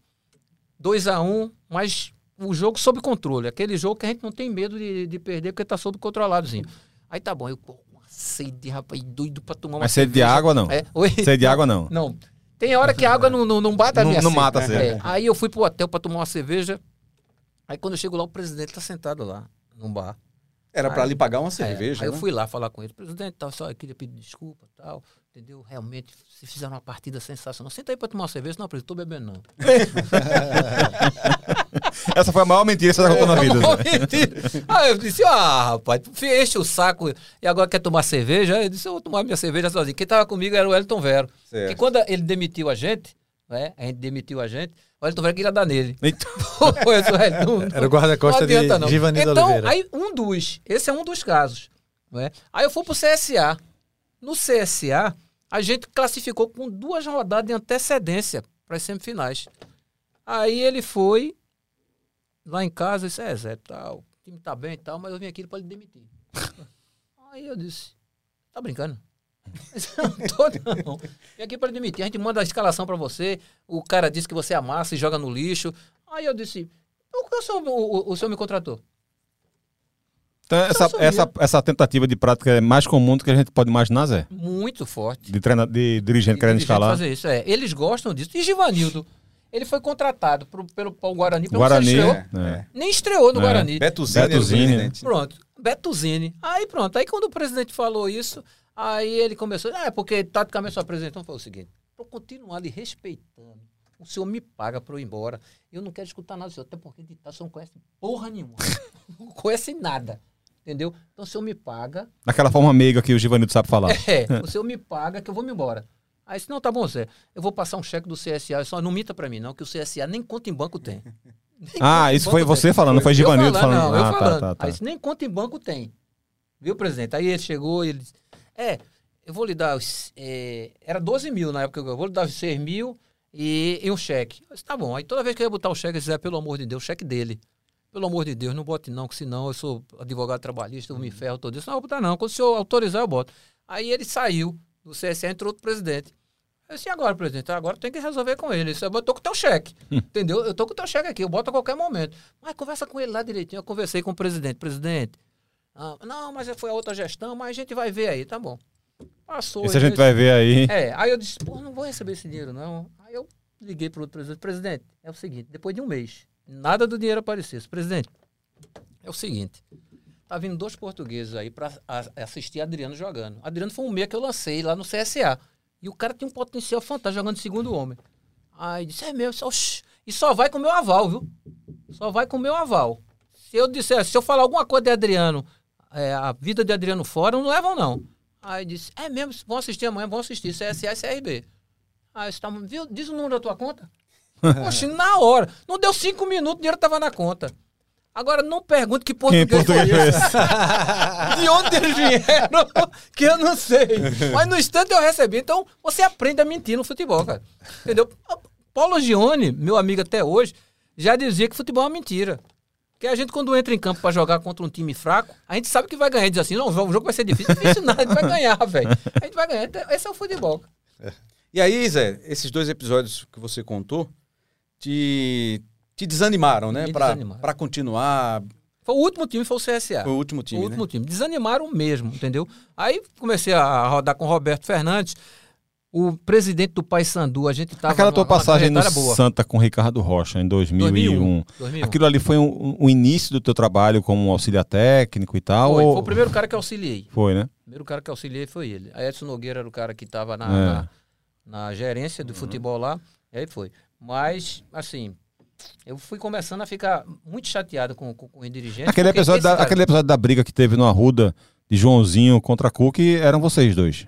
2 a 1 um, mas o jogo sob controle. Aquele jogo que a gente não tem medo de, de perder porque tá sob controladozinho. Aí tá bom, eu com uma sede, rapaz, doido pra tomar uma Mas sede de água, não. É, oi? Sede de água, não. Não. Tem hora que a água não, não, não bate a Não- minha não sede. mata a sede. É, Aí eu fui pro hotel pra tomar uma cerveja. Aí quando eu chego lá, o presidente tá sentado lá, num bar. Era pra Aí- lhe pagar uma É, cerveja, aí eu né? fui lá falar com ele, presidente, tal, só eu queria pedir desculpa, tal, entendeu? Realmente, vocês fizeram uma partida sensacional. Senta aí pra tomar uma cerveja, não, presidente, tô bebendo não. Essa foi a maior mentira que você já contou na vida. Não, mentira. Aí eu disse, ah, rapaz, enche o saco e agora quer tomar cerveja? Eu disse, eu vou tomar minha cerveja sozinho. Quem tava comigo era o Elton Vero. Certo. E quando ele demitiu a gente, né, a gente demitiu a gente, o Elton Vero queria dar nele. Sou- é, não- Era o guarda-costa de não. Givanildo Então, Oliveira. aí um dos, esse é um dos casos. Não é? Aí eu fui pro CSA. No CSA, a gente classificou com duas rodadas de antecedência para as semifinais. Aí ele foi lá em casa e disse, é Zé, tal, o time tá bem e tal, mas eu vim aqui para lhe demitir. Aí eu disse, tá brincando? Não tô não. Vim aqui para demitir. A gente manda a escalação para você, o cara disse que você amassa e joga no lixo. Aí eu disse, por que o senhor, o, o- o senhor me contratou? Então, essa, essa, essa tentativa de prática é mais comum do que a gente pode imaginar, Zé. Muito forte. De, treina, de dirigente querendo dirigente escalar. fazer isso, é. Eles gostam disso. E Givanildo? Ele foi contratado pro, pelo, pelo Guarani. pelo Guarani. Estreou. É. Nem estreou no É. Guarani. Betuzini, o Betuzini. Pronto. Betuzini. Aí pronto. Aí quando o presidente falou isso, aí ele começou. Ah, é porque taticamente só apresentou. Então foi o seguinte: eu continuar lhe respeitando, o senhor me paga pra eu ir embora. Eu não quero escutar nada do senhor, até porque de tal, o senhor não conhece porra nenhuma. não conhece nada. Entendeu? Então o senhor me paga. Daquela forma meiga que o Givanildo sabe falar. É, o senhor me paga que eu vou me embora. Aí disse, não, tá bom, Zé. Eu vou passar um cheque do CSA. Só não minta pra mim, não, que o CSA nem conta em banco tem. Nem Ah, isso foi você tem. falando, não foi Givanildo falando, falando. Não, eu ah, falando. tá, tá, tá. Aí disse, nem conta em banco tem. Viu, presidente? Aí ele chegou e ele disse, é, eu vou lhe dar, é, era 12 mil na época, eu vou lhe dar os 6 mil e, e um cheque. Eu disse, tá bom. Aí toda vez que eu ia botar o cheque, eu disse, "Zé, pelo amor de Deus, cheque dele. Pelo amor de Deus, não bote não, que senão eu sou advogado trabalhista, eu me ferro todo isso. Não, vou botar não. Quando o senhor autorizar, eu boto. Aí ele saiu do CSA, entrou outro presidente. Eu disse, e agora, presidente? Agora tem que resolver com ele. Isso, Eu tô com o teu cheque. entendeu? Eu tô com o teu cheque aqui, eu boto a qualquer momento. Mas conversa com ele lá direitinho. Eu conversei com o presidente. Presidente, ah, não, mas foi a outra gestão, mas a gente vai ver aí, tá bom. Passou. Isso a gente vai ver aí. é, aí eu disse, pô, não vou receber esse dinheiro, não. Aí eu liguei pro outro presidente, presidente, é o seguinte, depois de um mês, nada do dinheiro apareceu. Disse, Presidente, é o seguinte, tá vindo dois portugueses aí pra a- assistir Adriano jogando. Adriano foi um meia que eu lancei lá no CSA. E o cara tem um potencial fantástico jogando de segundo homem. Aí disse, é meu, e só vai com o meu aval, viu? Só vai com o meu aval. Se eu disser, se eu falar alguma coisa de Adriano, é, a vida de Adriano fora, não levam, não. Aí disse, é mesmo, vão assistir amanhã, vão assistir, CSA e CRB. Aí você tá, viu, diz o número da tua conta. Poxa, na hora. Não deu cinco minutos, o dinheiro tava na conta. Agora não pergunte que Quem português, português foi é esse. De onde eles vieram, que eu não sei. Mas no instante eu recebi. Então, você aprende a mentir no futebol, cara. Entendeu? Paulo Gione, meu amigo até hoje, já dizia que futebol é uma mentira. Porque a gente, quando entra em campo pra jogar contra um time fraco, a gente sabe que vai ganhar. Diz assim, não, o jogo vai ser difícil. Difícil nada, a gente vai ganhar, velho. A gente vai ganhar. Então, Esse é o futebol. E aí, Zé, esses dois episódios que você contou te, te desanimaram, né? Pra continuar. Foi o último time, foi o CSA. Foi o último time, o né? último time. Desanimaram mesmo, entendeu? Aí comecei a rodar com o Roberto Fernandes, o presidente do Paysandu. A gente tava Aquela tua numa- numa passagem no boa. Santa com Ricardo Rocha em 2001. 2001. Aquilo ali foi um- o início do teu trabalho como auxiliar técnico e tal? Foi, ou- foi o primeiro cara que eu auxiliei. Foi, né? O primeiro cara que eu auxiliei foi ele. A Edson Nogueira era o cara que estava na, É. na, na gerência do futebol lá. E aí foi. Mas, assim, eu fui começando a ficar muito chateado com, com, com o dirigente. Aquele episódio, da, cara- aquele episódio da briga que teve no Arruda de Joãozinho contra Cook eram vocês dois.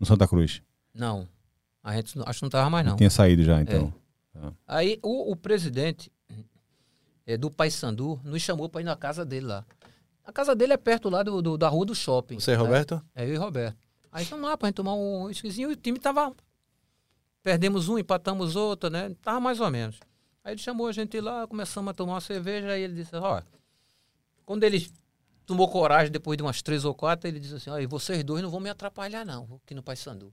No Santa Cruz. Não. A gente não- acho que não tava mais, não. Tinha saído já, então. Aí o, o presidente eh, do Paysandu nos chamou para ir na casa dele lá. A casa dele é perto lá do, do- da rua do shopping. Você, né? Roberto? É, eu e Roberto. Aí fomos lá pra gente tomar um esquisinho e o time tava. Perdemos um, empatamos outro, né? Tava mais ou menos. Aí ele chamou a gente lá, começamos a tomar uma cerveja, aí ele disse, ó. Quando ele tomou coragem, depois de umas três ou quatro, ele disse assim, ó, e vocês dois não vão me atrapalhar, não, aqui no Paysandu.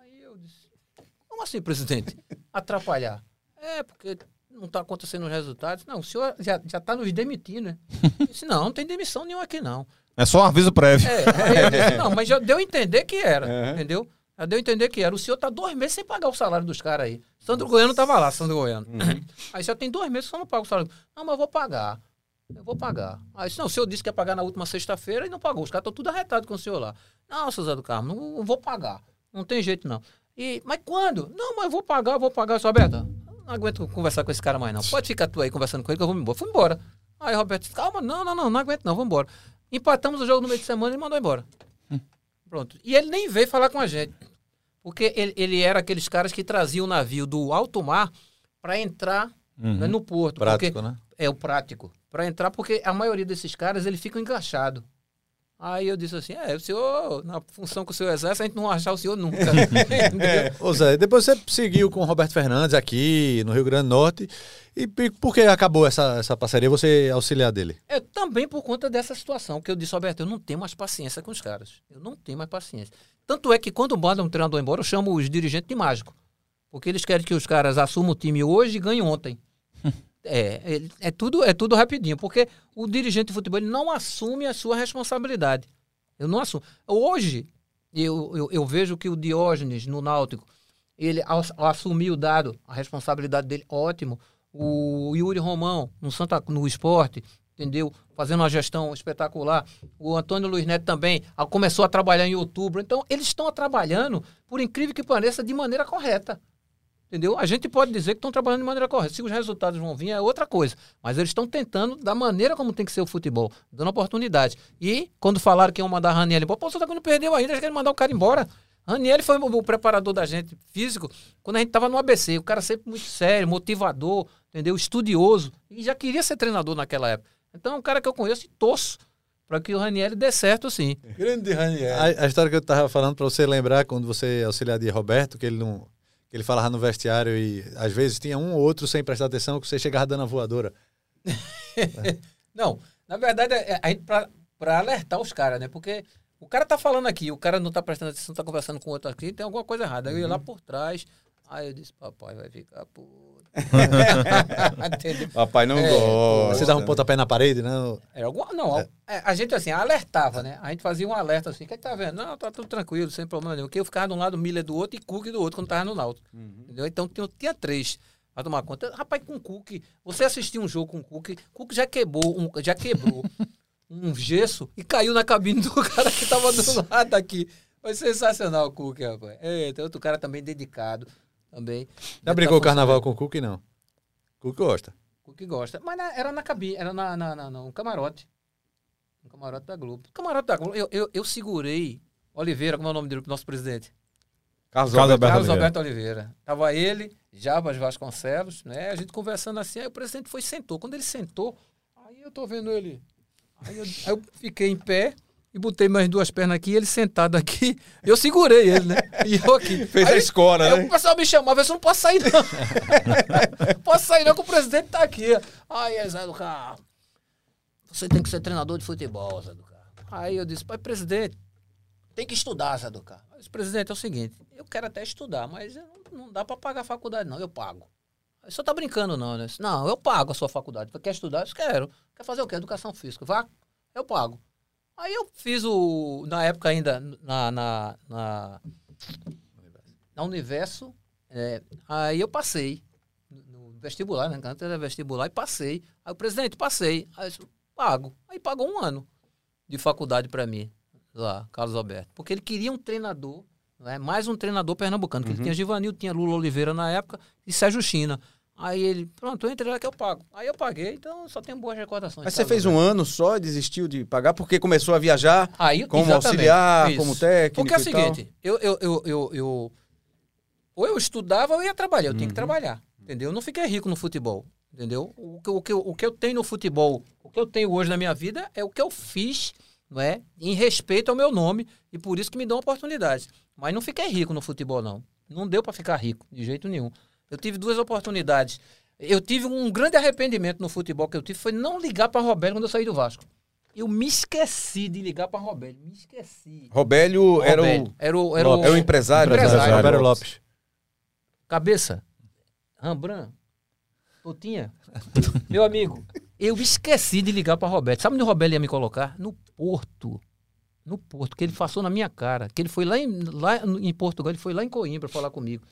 Aí eu disse, como assim, presidente? Atrapalhar? É, porque não está acontecendo os resultados. Não, o senhor já, já tá nos demitindo, né? Eu disse, não, não tem demissão nenhuma aqui, não. É só um aviso prévio. É, disse, não, mas já deu a entender que era, entendeu? Já deu a entender que era. O senhor tá dois meses sem pagar o salário dos caras aí. Sandro Goiano tava lá, Sandro Goiano. Aí já tem dois meses que o senhor não paga o salário. Não, mas eu vou pagar. Eu vou pagar. Aí disse, não, o senhor disse que ia pagar na última sexta-feira e não pagou. Os caras estão tudo arretados com o senhor lá. Não, seu Zé do Carmo, não, não vou pagar. Não tem jeito, não. E, mas quando? Não, mas eu vou pagar, eu vou pagar. Eu disse, Roberto, não aguento conversar com esse cara mais, não. Pode ficar tu aí conversando com ele que eu vou embora. Fui embora. Aí o Roberto disse, calma, não, não, não, não aguento não, vamos embora. Empatamos o jogo no meio de semana e mandou embora. Pronto. E ele nem veio falar com a gente. Porque ele, ele era aqueles caras que traziam o navio do alto mar para entrar né, no porto. Prático, porque, né? É o prático. Para entrar, porque a maioria desses caras, eles ficam engachados. Aí eu disse assim, é, o senhor, na função que o senhor exerce, a gente não vai achar o senhor nunca. Entendeu? Ô Zé, depois você seguiu com o Roberto Fernandes aqui no Rio Grande do Norte. E p- por que acabou essa, essa parceria? Você é auxiliar dele? É, também por conta dessa situação, que eu disse, Roberto, eu não tenho mais paciência com os caras. Eu não tenho mais paciência. Tanto é que quando mandam um treinador embora, eu chamo os dirigentes de mágico. Porque eles querem que os caras assumam o time hoje e ganhem ontem. é, é, tudo, é tudo rapidinho. Porque o dirigente de futebol não assume a sua responsabilidade. Eu não assumo. Hoje, eu, eu, eu vejo que o Diógenes, no Náutico, ele o dado, a responsabilidade dele, ótimo. O Yuri Romão, no, Santa, no esporte, entendeu? Fazendo uma gestão espetacular. O Antônio Luiz Neto também começou a trabalhar em outubro. Então, eles estão trabalhando, por incrível que pareça, de maneira correta. Entendeu? A gente pode dizer que estão trabalhando de maneira correta. Se os resultados vão vir, é outra coisa. Mas eles estão tentando da maneira como tem que ser o futebol, dando oportunidade. E quando falaram que iam mandar a Raniel embora, pô, o Santa Cruz não perdeu ainda, eles querem mandar o cara embora. Raniel foi o, preparador da gente físico quando a gente estava no ABC. O cara sempre muito sério, motivador, entendeu? Estudioso. E já queria ser treinador naquela época. Então é um cara que eu conheço e torço para que o Raniel dê certo, sim. Grande Raniel. A, a história que eu tava falando para você lembrar, quando você é auxiliar de Roberto, que ele não. Que ele falava no vestiário e às vezes tinha um ou outro sem prestar atenção que você chegava dando a voadora. Não, na verdade, é, a gente pra, pra alertar os caras, né? Porque o cara tá falando aqui, o cara não tá prestando atenção, tá conversando com outro aqui, tem alguma coisa errada. Aí eu ia lá por trás, aí eu disse, papai vai ficar puto. Papai não É, gosta. Você dava um pontapé na parede, né? Era alguma, não, é, a gente assim, alertava, né? A gente fazia um alerta assim, que tá vendo? Não, tá tudo tranquilo, sem problema nenhum. Porque eu ficava de um lado, Miller do outro e Cook do outro, quando tava no Náutico. Entendeu? Então tinha, tinha três pra tomar conta. Rapaz, com Cook, você assistiu um jogo com Cook, Cook já quebrou, um, já quebrou um gesso e caiu na cabine do cara que tava do lado aqui. Foi sensacional o Cook, rapaz. Eita, outro cara também dedicado, também. Já brigou o carnaval com o Cook, não? Cook gosta. Cook gosta. Mas na- era na cabine, era na, na, na- no camarote. No camarote da Globo. Camarote da Globo, eu, eu, eu segurei Oliveira, como é o nome dele, nosso presidente? Carlos Carlos Alberto. Carlos Oliveira. Alberto Oliveira. Tava ele, Jabas Vasconcelos, né? A gente conversando assim, aí o presidente foi e sentou. Quando ele sentou, Aí eu tô vendo ele. Aí eu, aí eu fiquei em pé e botei mais duas pernas aqui, ele sentado aqui. Eu segurei ele, né? E eu aqui. Fez Aí a escora, Aí né? o pessoal me chamava, eu disse, não posso sair não. não posso sair não, que o presidente tá aqui. Aí, Zé do Carro, você tem que ser treinador de futebol, Zé do Carro. Aí eu disse, pai, presidente, tem que estudar, Zé do Carro. Eu disse, presidente, é o seguinte, eu quero até estudar, mas não, dá pra pagar a faculdade não, eu pago. Aí, Você tá brincando não, né? Eu disse, Não, eu pago a sua faculdade. Quer estudar? Eu disse, quero. Quer fazer o quê? Educação física. Vá, eu pago. Aí eu fiz o. Na época ainda, na. Na, na, na Universo. é, aí eu passei. No vestibular, né? Antes era vestibular, e passei. Aí o presidente, passei. Aí eu pago. Aí pagou um ano de faculdade para mim, lá, Carlos Alberto. Porque ele queria um treinador, né? mais um treinador pernambucano. Que ele tinha Givanil, tinha Lula Oliveira na época e Sérgio China. Aí ele, pronto, eu entrei lá que eu pago. Aí eu paguei, então só tenho boas recordações. Mas você fez um ano só e desistiu de pagar porque começou a viajar Aí, como auxiliar, como técnico Porque é o seguinte, eu, eu, eu, eu, eu- ou eu estudava ou eu ia trabalhar. Eu tinha que trabalhar, entendeu? Eu não fiquei rico no futebol, entendeu? O que, o, que, eu- o que eu tenho no futebol, o que eu tenho hoje na minha vida é o que eu fiz, não é? Em respeito ao meu nome e por isso que me dão oportunidades. Mas não fiquei rico no futebol, não. Não deu para ficar rico, de jeito nenhum. Eu tive duas oportunidades. Eu tive um grande arrependimento no futebol que eu tive, foi não ligar para Roberto quando eu saí do Vasco. Eu me esqueci de ligar para Roberto, me esqueci. Robélio era o, Roberto. Era o, era o, é o empresário. Empresário. Roberto Lopes. Cabeça. Rambran. Totinha. Meu amigo, eu esqueci de ligar para Roberto. Sabe onde o Roberto ia me colocar? No Porto. No Porto, que ele passou na minha cara. Que ele foi lá em, lá em Portugal, ele foi lá em Coimbra falar comigo.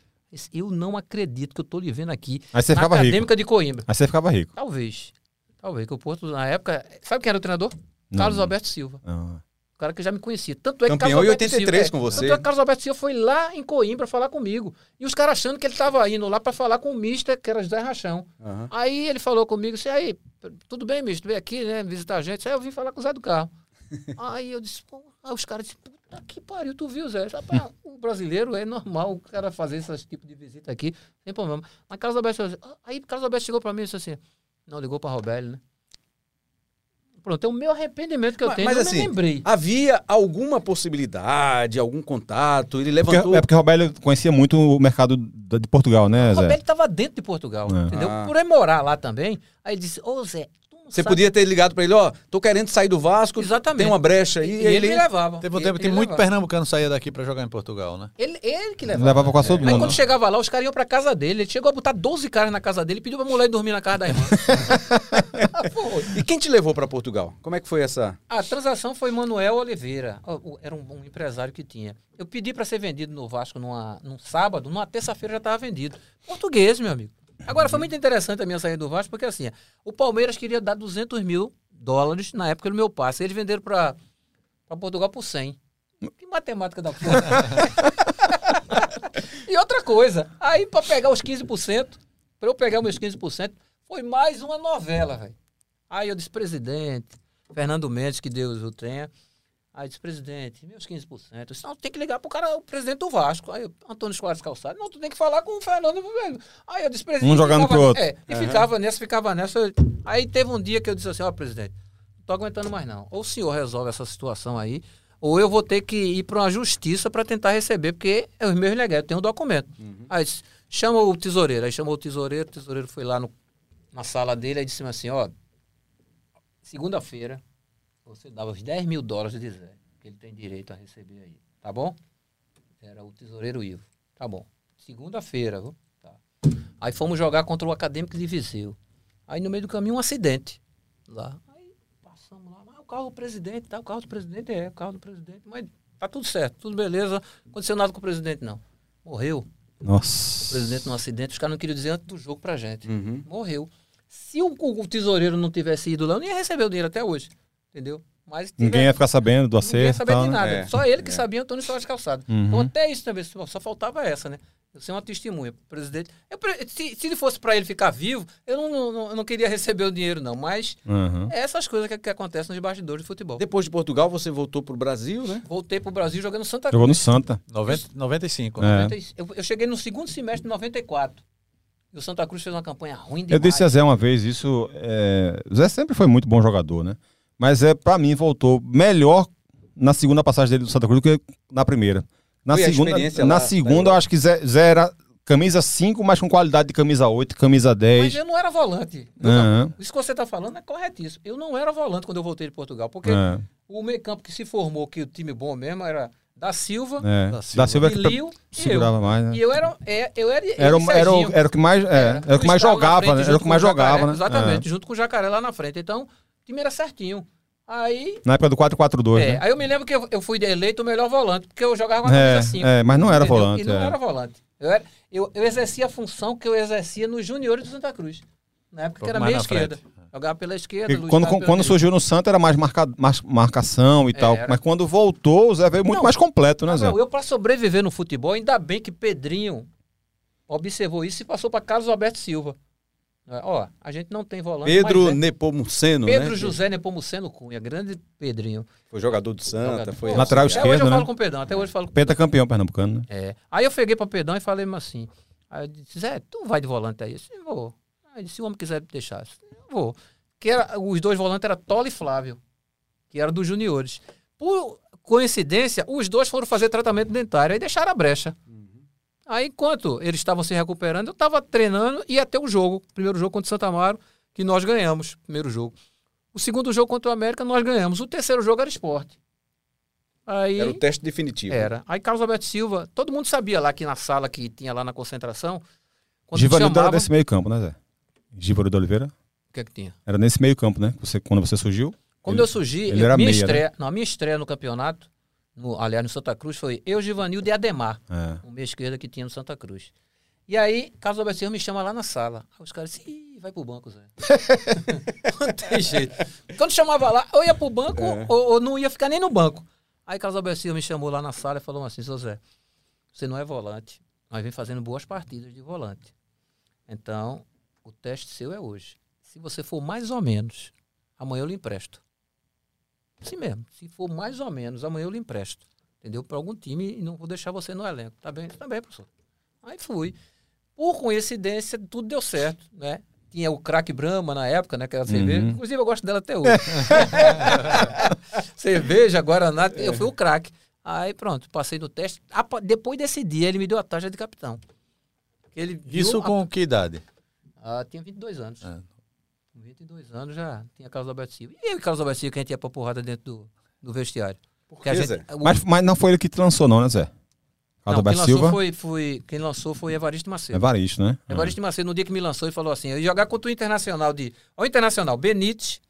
Eu não acredito que eu tô lhe vendo aqui. Aí você na ficava rico. Acadêmica de Coimbra. Aí você ficava rico. Talvez. Talvez, que o Porto, na época. Sabe quem era o treinador? Não. Carlos Alberto Silva. Ah. O cara que já me conhecia. Tanto é que Campeão Carlos em Alberto 83 Silva, com você. Tanto é que Carlos Alberto Silva foi lá em Coimbra falar comigo. E os caras achando que ele estava indo lá para falar com o mister, que era José Rachão. Aham. Aí ele falou comigo, disse, aí, tudo bem, mister, vem aqui, né, visitar a gente. Aí eu vim falar com o Zé do Carro. aí eu disse, pô, aí os caras disseram, puta que pariu, tu viu, Zé? Rapaz, o brasileiro é normal o cara fazer esse tipo de visita aqui, sem problema. Mas Carlos Alberto, aí Carlos Alberto chegou para mim e disse assim, não, ligou para Roberto, né? Pronto, é o meu arrependimento que eu Mas- tenho, mas eu assim, nem lembrei. Havia alguma possibilidade, algum contato? Ele Porque, levantou. é porque o Roberto conhecia muito o mercado de Portugal, né, O Zé? Roberto estava dentro de Portugal, É. entendeu? Ah. Por ele morar lá também, aí ele disse, ô Zé, tu não Você sabe- podia ter ligado pra ele, ó, tô querendo sair do Vasco, Exatamente. tem uma brecha aí. E, e ele, me levava. Teve um Ele- tempo que ele muito levava. pernambucano saía daqui pra jogar em Portugal, né? Ele, ele que levava. Levava quase todo Aí mundo. quando chegava lá, os caras iam pra casa dele. Ele chegou a botar 12 caras na casa dele e pediu pra mulher dormir na casa da irmã. E quem te levou pra Portugal? Como é que foi essa? A transação foi Manuel Oliveira. Era um, um empresário que tinha. Eu pedi para ser vendido no Vasco numa, num sábado, numa terça-feira já estava vendido. Português, meu amigo. Agora, foi muito interessante a minha saída do Vasco, porque assim, o Palmeiras queria dar 200 mil dólares na época do meu passe. Eles venderam para Portugal por 100. Que matemática da porra. e outra coisa, aí para pegar os 15%, para eu pegar meus 15%, foi mais uma novela, velho. Aí eu disse, presidente, Fernando Mendes, que Deus o tenha. Aí disse, presidente, meus 15%. Eu disse, não, tem que ligar pro cara, o presidente do Vasco. Aí, Antônio Soares Calçado, não, tu tem que falar com o Fernando. velho. Aí eu disse, presidente. Um jogando pro outro. É, e ficava nessa, ficava nessa. Aí teve um dia que eu disse assim, ó, presidente, não tô aguentando mais não. Ou o senhor resolve essa situação aí, ou eu vou ter que ir para uma justiça para tentar receber, porque é os meus legais, eu tenho um documento. Aí disse, chama o tesoureiro. Aí chamou o tesoureiro, o tesoureiro foi lá no, na sala dele, aí disse assim, ó, segunda-feira, você dava os 10 mil dólares de Zé, que ele tem direito a receber aí, tá bom? Era o tesoureiro Ivo, tá bom. Segunda-feira, viu? Tá. Aí fomos jogar contra o Acadêmico de Viseu. Aí no meio do caminho um acidente lá. Aí passamos lá, mas o carro do presidente, tá? O carro do presidente é, o carro do presidente, mas tá tudo certo, tudo beleza. Aconteceu nada com o presidente, não. Morreu. O Nossa. presidente num acidente, os caras não queriam dizer antes do jogo pra gente. Uhum. Morreu. Se o, o tesoureiro não tivesse ido lá, eu não ia receber o dinheiro até hoje. Entendeu? Mas Ninguém tiver- ia ficar sabendo do Ninguém ia acerto saber tal, de né? nada. É, Só ele que é. sabia Antônio Soares Calçado. Uhum. Então até isso também, só faltava essa, né? Eu ser uma testemunha. O presidente. eu se, se ele fosse para ele ficar vivo, eu não, não, eu não queria receber o dinheiro, não. Mas Uhum. é essas coisas que, que acontecem nos bastidores de futebol. Depois de Portugal, você voltou pro Brasil, né? Voltei pro Brasil jogando Santa Jogou no Cruz. Santa. 90, 95. É. 90 Eu, eu cheguei no segundo semestre de 94. E o Santa Cruz fez uma campanha ruim demais. Eu disse a Zé uma vez, isso. É... O Zé sempre foi muito bom jogador, né? Mas é, para mim, voltou melhor na segunda passagem dele do Santa Cruz do que na primeira. Na Foi segunda, na lá, segunda né? eu acho que Zé, Zé era camisa 5, mas com qualidade de camisa 8, camisa Mas 10. eu não era volante. Eu Aham. não- Isso que você está falando é corretíssimo. Eu não era volante quando eu voltei de Portugal, porque É, o meio campo que se formou, que o time bom mesmo, era da Silva, é. Da Da Silva. Silva é que Lio e eu. segurava mais, né? E eu era, é, eu era, Era, o- ele, era, o, era o que mais, é, era o que mais jogava, frente, né? Era o que mais Jacaré, jogava, né? Exatamente, junto com o Jacaré lá na frente. Então, time era certinho. Aí, É. Na época do 4-4-2, é, né? aí eu me lembro que eu, eu fui eleito o melhor volante, porque eu jogava com a É, camisa 5. é, mas não era entendeu? volante, E não é. era volante. Eu, era, eu, eu exercia a função que eu exercia nos juniores do Santa Cruz. Na época que era meia esquerda. frente. Jogava pela esquerda. E Luiz quando, Carlos quando surgiu no Santa era mais, marca, mais marcação e tal. Era. Mas quando voltou, o Zé veio muito Não. mais completo, né, Zé? Não, eu, para sobreviver no futebol, ainda bem que Pedrinho observou isso e passou para Carlos Alberto Silva. É, Ó, a gente não tem volante. Pedro é Nepomuceno, Pedro né? José Nepomuceno Cunha, grande Pedrinho. Foi jogador do Santa, Jogador. foi Pô, Lateral até esquerdo, hoje eu né? falo com o Pedrão, até hoje eu falo com Pentacampeão pernambucano, né? É. Aí eu peguei pra Pedrão e falei assim. Aí eu disse, Zé, tu vai de volante aí? Eu disse, vou. Aí disse, se o homem quiser deixar, eu disse, eu vou. Que era, os dois volantes eram Tola e Flávio, que era dos juniores. Por coincidência, os dois foram fazer tratamento dentário aí deixaram a brecha. Aí, enquanto eles estavam se recuperando, eu estava treinando e ia ter o jogo. Primeiro jogo contra o Santa Amaro, que nós ganhamos. Primeiro jogo. O segundo jogo contra o América, nós ganhamos. O terceiro jogo era esporte. Aí, Era o teste definitivo. era. Aí Carlos Alberto Silva, todo mundo sabia lá que na sala que tinha lá na concentração, Givanildo chamava, era nesse meio campo, né, Zé? Givanildo Oliveira o que é que tinha? era nesse meio campo, né? Você, quando você surgiu. Quando Ele- eu surgi, ele eu- era minha meia, né? estreia, não, a minha estreia no campeonato, no, aliás, no Santa Cruz, foi eu, Givanildo e Ademar, É. o meia esquerda que tinha no Santa Cruz. E aí, Carlos Alberto Silva me chama lá na sala. Aí os caras Ih, vai pro banco, Zé. não tem jeito. Quando chamava lá, eu ia pro banco É. ou, ou não ia ficar nem no banco. Aí Carlos Alberto Silva me chamou lá na sala e falou assim, seu Zé, você não é volante, mas vem fazendo boas partidas de volante. Então, o teste seu é hoje. Se você for mais ou menos, amanhã eu lhe empresto. Assim mesmo. Se for mais ou menos, amanhã eu lhe empresto. Entendeu? Para algum time e não vou deixar você no elenco. Tá bem? Tá bem, professor. Aí fui. Por coincidência, tudo deu certo, né? Tinha o craque Brahma na época, né? Que era cerveja. Uhum. Inclusive, eu gosto dela até hoje. cerveja, Guaraná, eu fui o craque. Aí pronto, passei no teste. Depois desse dia, ele me deu a taxa de capitão. Ele Isso a- com que idade? ah, tinha 22 anos. É. Com 22 anos já tinha Carlos Alberto Silva. E eu e Carlos Alberto Silva que a gente ia pra porrada dentro do, do vestiário. Por Que gente- Zé? o- Mas, mas não foi ele que te lançou, não, né, Zé? Carlos não, Alberto Silva. foi, foi, quem lançou foi Evaristo Macedo. Evaristo, né? Evaristo Macedo, no dia que me lançou, ele falou assim: eu ia jogar contra o Internacional de. Ó, o Internacional, Benítez,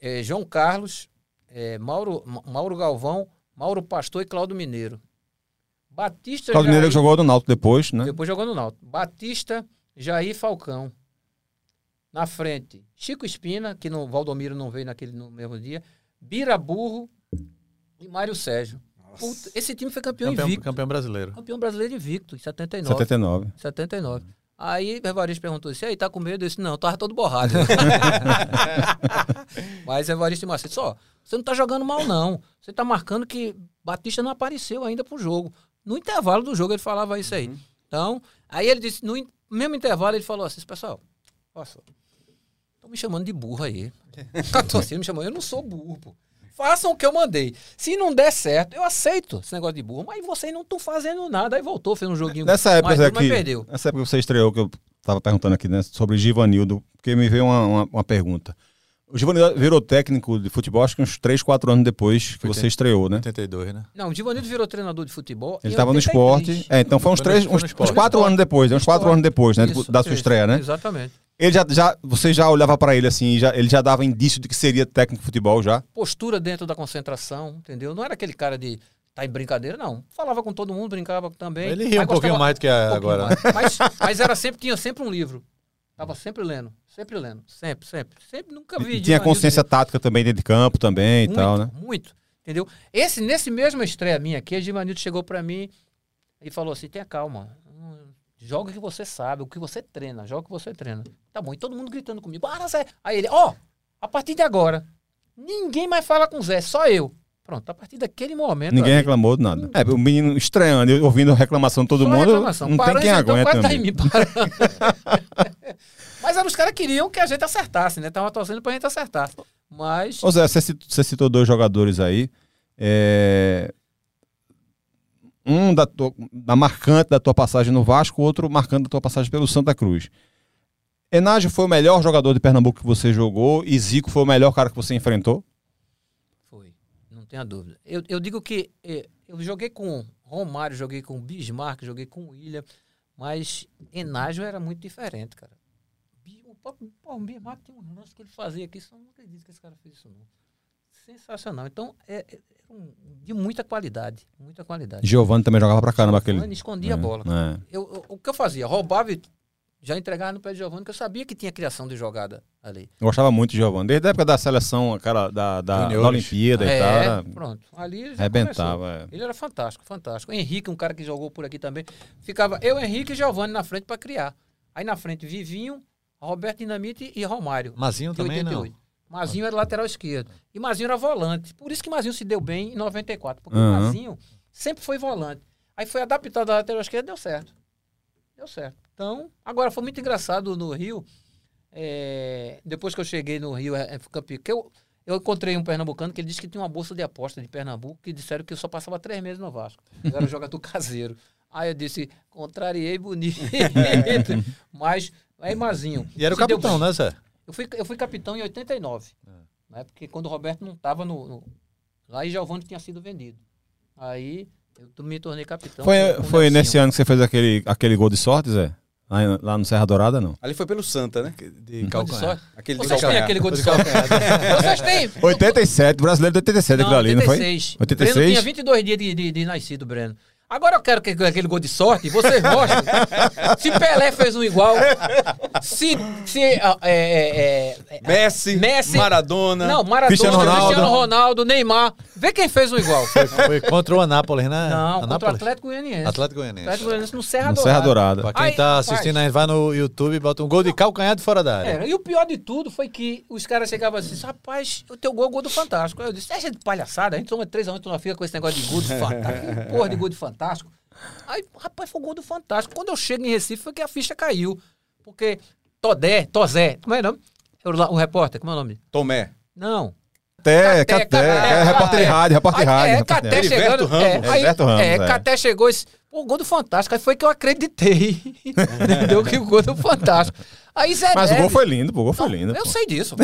eh, João Carlos, eh, Mauro, Ma- Mauro Galvão, Mauro Pastor e Cláudio Mineiro. Batista Mineiro Jair- que jogou no Náutico depois, né? Depois jogou no Náutico. Batista, Jair Falcão. Na frente, Chico Espina, que no Valdomiro não veio naquele no mesmo dia. Bira Burro e Mário Sérgio. Puta, esse time foi campeão, Campeão, invicto. campeão brasileiro. Campeão brasileiro invicto, em 79. 79. 79. Aí o Evaristo perguntou assim, aí, tá com medo? Eu disse, não, tava todo borrado. Mas Evaristo e Macedo, só, você não tá jogando mal não. Você tá marcando que Batista não apareceu ainda pro jogo. No intervalo do jogo ele falava isso aí. Então, aí ele disse, no in- mesmo intervalo ele falou assim, pessoal, nossa, estão me chamando de burro aí. A torcida me chamou, eu não sou burro, pô. Façam o que eu mandei. Se não der certo, eu aceito esse negócio de burro. Mas vocês não estão fazendo nada. Aí voltou, fez um joguinho Nessa época, mais mas que, perdeu. nessa época que você estreou, que eu tava perguntando aqui, né, sobre Givanildo, porque me veio uma, uma, uma pergunta. O Givanildo virou técnico de futebol, acho que uns 3, 4 anos depois que Foi você estreou, né? 82, né? Não, o Givanildo virou treinador de futebol. Ele estava no 83. esporte. É, então foi uns, Foi no- três, foi no uns, esporte. uns quatro No anos depois, né? Uns quatro Esporte. anos depois, né? Isso, da sua isso, estreia, né? Exatamente. Ele já, já, você já olhava pra ele assim, já, ele já dava indício de que seria técnico de futebol já? Postura dentro da concentração, entendeu? Não era aquele cara de tá em brincadeira, não. Falava com todo mundo, brincava também. Ele ria um mas pouquinho mais do que um agora. né? Mas, mas era sempre, tinha sempre um livro. Tava sempre lendo, sempre lendo, sempre, sempre. Sempre nunca vi. E tinha consciência tática também dentro de campo também e muito, tal, né? Muito, entendeu? Esse, nesse mesmo estreia minha aqui, a Givanildo chegou pra mim e falou assim, tenha calma, joga o que você sabe, o que você treina, joga o que você treina. Tá bom, e todo mundo gritando comigo, ah, Zé. Aí ele, ó, a partir de agora, ninguém mais fala com o Zé, só eu. Pronto, a partir daquele momento. Ninguém ali, reclamou de nada. É, o menino estranhando, ouvindo a reclamação de todo mundo, reclamação. não tem Paranhos, quem então, aguenta. quase tá mim. Mas os caras que queriam que a gente acertasse, né? Tava torcendo pra gente acertar. Mas. Ô Zé, você citou, você citou dois jogadores aí. é, Um da, tua, da marcante da tua passagem no Vasco, outro marcante da tua passagem pelo Santa Cruz. Enágio foi o melhor jogador de Pernambuco que você jogou e Zico foi o melhor cara que você enfrentou? Foi, não tenha dúvida. Eu, eu digo que eh, eu joguei com Romário, joguei com Bismarck, joguei com William, mas Enágio era muito diferente, cara. O próprio- Bismarck tem um lance que ele fazia aqui, só não acredito que esse cara fez isso, não. Sensacional. Então, é, é- é um- de muita qualidade, muita qualidade. Giovanni também jogava pra caramba aquele. Giovani escondia a bola. É. Eu, eu- o que eu fazia? Roubava e já entregava no pé de Giovanni, que eu sabia que tinha criação de jogada ali. Eu gostava muito de Giovanni. Desde a época da seleção, cara, da, da, da. Olimpíada e É, tal. era- pronto. Ali já. Arrebentava. é. Ele era fantástico, fantástico. O Henrique, um cara que jogou por aqui também. Ficava eu, Henrique e Giovanni na frente para criar. Aí na frente, Vivinho, Roberto Dinamite e Romário. Mazinho também não. Mazinho era lateral esquerdo. E Mazinho era volante. Por isso que Mazinho se deu bem em 94. Porque Aham. Mazinho sempre foi volante. Aí foi adaptado à lateral esquerda deu certo. Deu certo. Então, agora foi muito engraçado no Rio. é, depois que eu cheguei no Rio, é, é, que eu, eu encontrei um pernambucano que ele disse que tinha uma bolsa de aposta de Pernambuco que disseram que eu só passava três meses no Vasco. Eu era jogador caseiro. Aí eu disse, contrariei bonito. Mas, aí Mazinho. E era o deu capitão, bem. né, Zé? Eu fui, eu fui capitão em 89. Né? Porque quando o Roberto não estava no, no- Lá e Giovanni tinha sido vendido. Aí eu me tornei capitão. Foi, foi nesse ano que você fez aquele, aquele gol de sorte, Zé? Lá, lá no Serra Dourada, não? Ali foi pelo Santa, né? De calcanhar. Aquele de Vocês têm calcanhar. aquele gol de sorte. Vocês têm. 87, brasileiro de 87 aquilo ali, não foi? 86. 86? Breno tinha 22 dias de, de, de nascido, Breno. Agora eu quero que aquele gol de sorte, vocês mostrem. se Pelé fez um igual, se. se ah, é, é, é, Messi, Messi- Maradona. não, Maradona, Cristiano Cristiano Ronaldo. Ronaldo. Neymar. Vê quem fez um igual. Foi contra o Anápolis, né? Não, contra o Anápolis? Atlético Goianiense. Atlético Goianiense. Atlético Goianiense no Serra No Dourada. Serra Dourada. Pra quem Aí, tá assistindo aí, vai no YouTube e bota um gol de calcanhar de fora da área. Era. E o pior de tudo foi que os caras chegavam assim, rapaz, o teu gol é o gol do Fantástico. Aí eu disse, é de palhaçada, a gente toma 3x1, tu não fica com esse negócio de gol do Fantástico. Porra de gol de Fantástico. Aí, rapaz, foi o gol do Fantástico. Quando eu chego em Recife foi que a ficha caiu. Porque Todé, Tozé, como é o nome? O repórter, como é o nome? Tomé. Não. Caté, Caté, Caté, Caté, é repórter de é. rádio, repórter de Aí, rádio. É, Caté chegando. É, Ramos. aí, Heriberto Ramos, é, é. Caté chegou e disse, pô, o gol do Fantástico. Aí foi que eu acreditei. Entendeu? Que o gol do Fantástico. Aí Zé Mas o Neves- gol foi lindo, pô, o gol foi lindo. Eu pô. sei disso.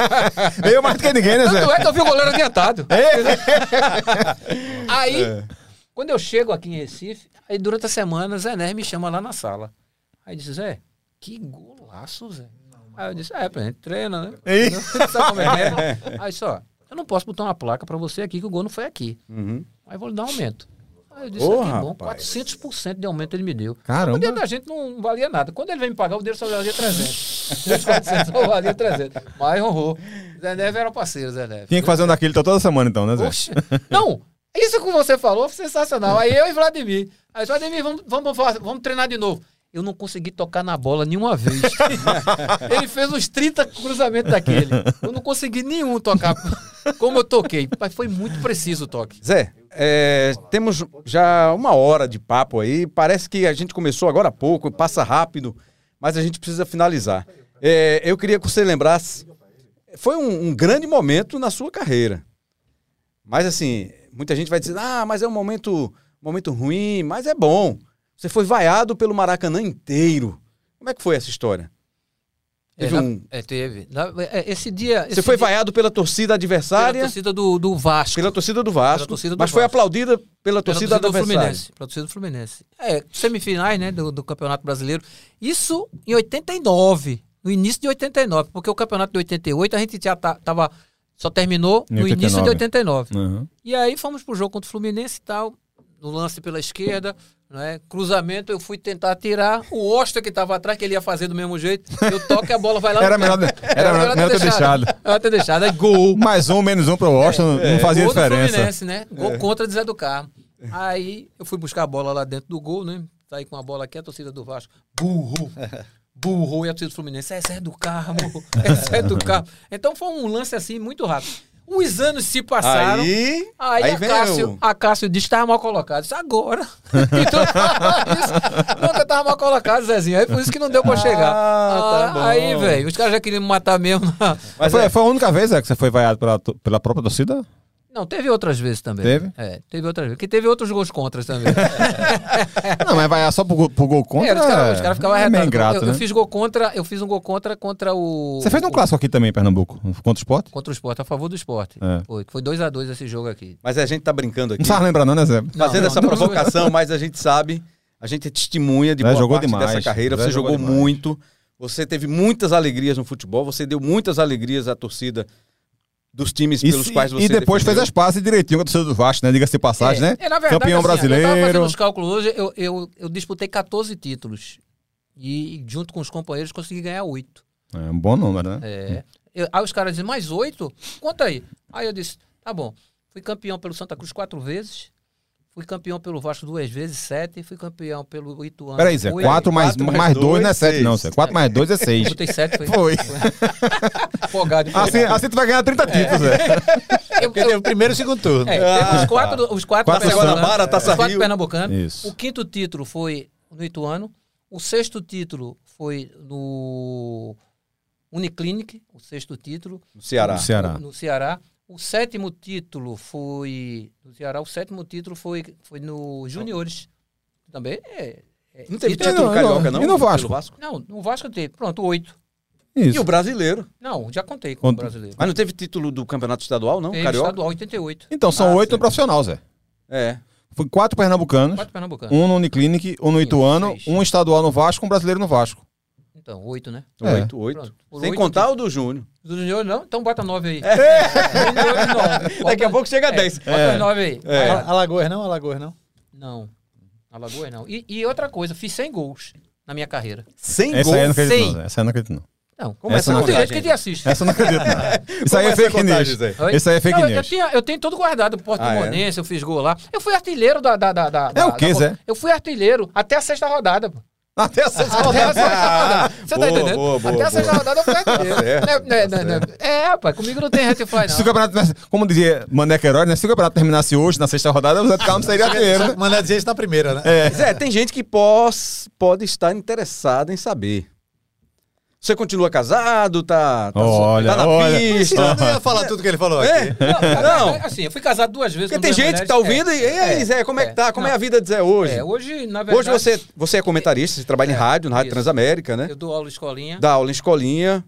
Eu mais do que ninguém, né, Zé? Tanto é que eu vi o goleiro adiantado. É. Aí, quando eu chego aqui em Recife, aí durante a semana, Zé Neves me chama lá na sala. Aí disse, Zé, que golaço, Zé. Aí eu disse, é, a gente treina, né? É que é? Aí só, eu não posso botar uma placa pra você aqui que o gol não foi aqui. Uhum. Aí vou lhe dar um aumento. Aí eu disse, Ô, ah, que bom, rapaz. 400% de aumento ele me deu. Caramba. O dinheiro da gente não valia nada. Quando ele veio me pagar, o dinheiro só valia 300. Os 400 só valia 300. Mas honrou. Zé Neves era parceiro, Zé Neves. Tinha que fazer um daquele toda semana, então, né, Zé? Oxe. Não, isso que você falou foi sensacional. Aí eu e Vladimir. Aí Vladimir, vamos, vamos, vamos treinar de novo. Eu não consegui tocar na bola nenhuma vez. Ele fez uns 30 cruzamentos daquele. Eu não consegui nenhum tocar como eu toquei. Mas foi muito preciso o toque. Zé, é, temos já uma hora de papo aí. Parece que a gente começou agora há pouco, passa rápido, mas a gente precisa finalizar. É, eu queria que você lembrasse. Foi um, um grande momento na sua carreira. Mas assim, muita gente vai dizer, ah, mas é um momento, momento ruim, mas é bom. Você foi vaiado pelo Maracanã inteiro. Como é que foi essa história? É, Teve na- um- é, teve. Na- é, esse dia. Você esse foi dia- vaiado pela torcida pela adversária, torcida do, do Vasco. pela torcida do Vasco, Pela torcida do mas foi Vasco. aplaudida pela Pela torcida, do adversária. Fluminense. Pela torcida do Fluminense. É, semifinais, né, do, do Campeonato Brasileiro. Isso em 89, no início de 89, porque o Campeonato de 88 a gente já ta- tava só terminou Em no início de 89. 89. Uhum. E aí fomos pro jogo contra o Fluminense e tal, no lance pela esquerda, né? Cruzamento, eu fui tentar tirar o Osta que estava atrás, que ele ia fazer do mesmo jeito. Eu toco e a bola vai lá. no Era melhor- era melhor ter deixado. Era melhor ter deixado. Aí gol. Mais um, menos um pro Washington, não fazia Gol do diferença. Fluminense, né? Gol contra de Zé do Carmo. Aí eu fui buscar a bola lá dentro do gol, né? Saí com a bola aqui, a torcida do Vasco. Burro! Burro! E a torcida do Fluminense. É Zé do Carmo! É Zé do Carmo. Então foi um lance assim muito rápido. Os anos se passaram. Aí, Aí, aí a, vem Cássio, o- a Cássio disse que estava mal colocado. Disse, agora. E fala isso. Nunca estava mal colocado, Zezinho. Aí por isso que não deu pra chegar. tá Ah, bom. aí, velho, os caras já queriam me matar mesmo. na- Mas foi, é, foi a única vez é, que você foi vaiado pela, pela própria torcida? Não, teve outras vezes também. Teve? É, teve outras vezes. Porque teve outros gols contras também. Não, mas vaiar só pro, gol- pro gol contra. É, os caras cara ficavam é arretados. ingrato, eu, né? eu fiz gol contra, eu fiz um gol contra contra o. Você fez um clássico aqui também em Pernambuco, contra o esporte? Contra o esporte, a favor do esporte. É. Foi, foi 2x2 esse jogo aqui. mas a gente tá brincando aqui, Não sabe lembrar, não, né, Zé? fazendo Não, essa não, provocação, mas a gente sabe, a gente é testemunha de Zé boa jogou parte demais, dessa carreira. Zé Você jogou jogou muito, você teve muitas alegrias no futebol, você deu muitas alegrias à torcida dos times pelos Isso, quais você e depois fez defendeu. as pazes direitinho com a torcida do Vasco, né? Diga-se de passagem, né? É, na verdade, Campeão assim, Eu tava brasileiro. fazendo os cálculos hoje, eu, eu, eu disputei 14 títulos. E junto com os companheiros consegui ganhar 8. É um bom número, né? É. Eu- aí os caras dizem, mais 8? Conta aí. Aí eu disse, tá bom. Fui campeão pelo Santa Cruz quatro vezes. Fui campeão pelo Vasco duas vezes, sete. Fui campeão pelo Ituano. Peraí, Zé, oito. 4 mais, quatro mais mais 2 não é dois, 7, seis. não, Zé. 4 mais 2 é 6. Botei sete, foi. Foi. Empolgado. Assim, assim tu vai ganhar 30 títulos, Zé. Eu- Porque teve o primeiro e o segundo turno. É, teve os quatro, os quatro Quatro pernambucanos, Guanabara, Taça os quatro Rio. pernambucanos. Isso. O quinto título foi no Ituano. O sexto título foi no Uniclinic, o sexto título. No Ceará. No Ceará. No, no Ceará. O sétimo título foi. No Ceará, o sétimo título foi, foi no Juniores. Também é. é Não teve título- título não, carioca, não. não? E no Vasco? Vasco? Não, no Vasco teve. Pronto, oito. E Isso. o brasileiro. Não, já contei com o brasileiro. Mas não teve título do campeonato estadual, não? Teve Carioca? estadual 88. Então, são Ah, 8 sim. no profissional, Zé. É. Foi 4 pernambucanos, Quatro pernambucanos. um no Uniclinic, um no Sim, Ituano, seis. um estadual no Vasco, um brasileiro no Vasco. Então, oito, né? É. Oito, oito. Sem oito contar o do Júnior. Do Junior não? Então bota nove aí. Junior nove. Daqui a pouco chega a É, 10. Bota nove aí. É. Alagoas não, Alagoas não. Não. Alagoas não. E, e outra coisa, fiz 100 gols na minha carreira. Sem Essa aí eu não gols. acredito, não. Essa aí eu não acredito, não. Não. Como é Essa essa não Não tem gente que te assiste. Essa eu não acredito, não. Isso aí é fake contagem, news. Oi? Isso aí é fake Não, eu, news. tinha, eu tenho tudo guardado. Porto Ah, é? Monense, eu fiz gol lá. Eu fui artilheiro da. da, da, da É o da- Zé? Eu fui artilheiro até a sexta rodada. pô. Até a sexta Até a rodada. sexta rodada. Você Boa, tá entendendo? boa, boa, até a sexta rodada eu fui artilheiro. certo, Né, né, tá né. É, rapaz, comigo não tem reta e fly, Se o não. campeonato como dizia Mané Queiroz, né? Se o campeonato terminasse hoje, na sexta rodada, o Zé Carmo seria artilheiro, dizer isso na primeira, né? É. Zé, tem gente que pode estar interessada em saber. Você continua casado, tá, tá, Olha, tá na olha. Pista. não ia falar tudo que ele falou É, aqui. não. Assim, eu fui casado duas vezes. Porque tem gente que tá mulheres. ouvindo e, e aí, É, Zé, como é que tá? Como é a Não, vida de Zé hoje? É, hoje, na verdade. Hoje você, você é comentarista, você trabalha em rádio, na Rádio isso. Transamérica, né? Eu dou aula em escolinha, Dá aula em escolinha.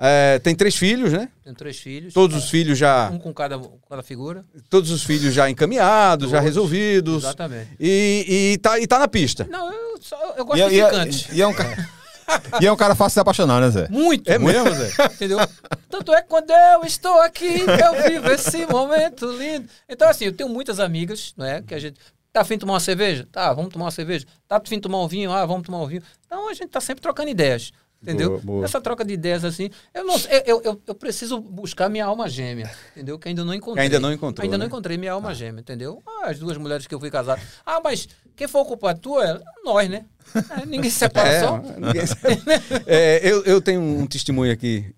É, tem três filhos, né? tenho três filhos. Todos os filhos já, Um com cada, com cada figura. todos os filhos já encaminhados, já resolvidos. Exatamente. E, e, tá, e tá na pista. Não, eu, só, eu gosto E, de e, ficante. e, é um cara, e é um cara fácil de se apaixonar, né, Zé? Muito. É mesmo, Zé? Entendeu? Tanto é que quando eu estou aqui, que eu vivo esse momento lindo. Então, assim, eu tenho muitas amigas, não é? Que a gente. Tá afim de tomar uma cerveja? Tá, vamos tomar uma cerveja. Tá afim de tomar um vinho? Ah, vamos tomar um vinho. Então a gente tá sempre trocando ideias. Entendeu? Boa, boa. Essa troca de ideias assim. Eu não eu, eu, eu preciso buscar minha alma gêmea, entendeu? Que ainda não encontrei. Ainda não encontrou, Ainda né? não encontrei minha alma gêmea, entendeu? Ah, as duas mulheres que eu fui casado. Ah, mas quem for o culpado tu é nós, né? É, ninguém se separa É, só. ninguém sabe. É, eu, eu tenho um testemunho aqui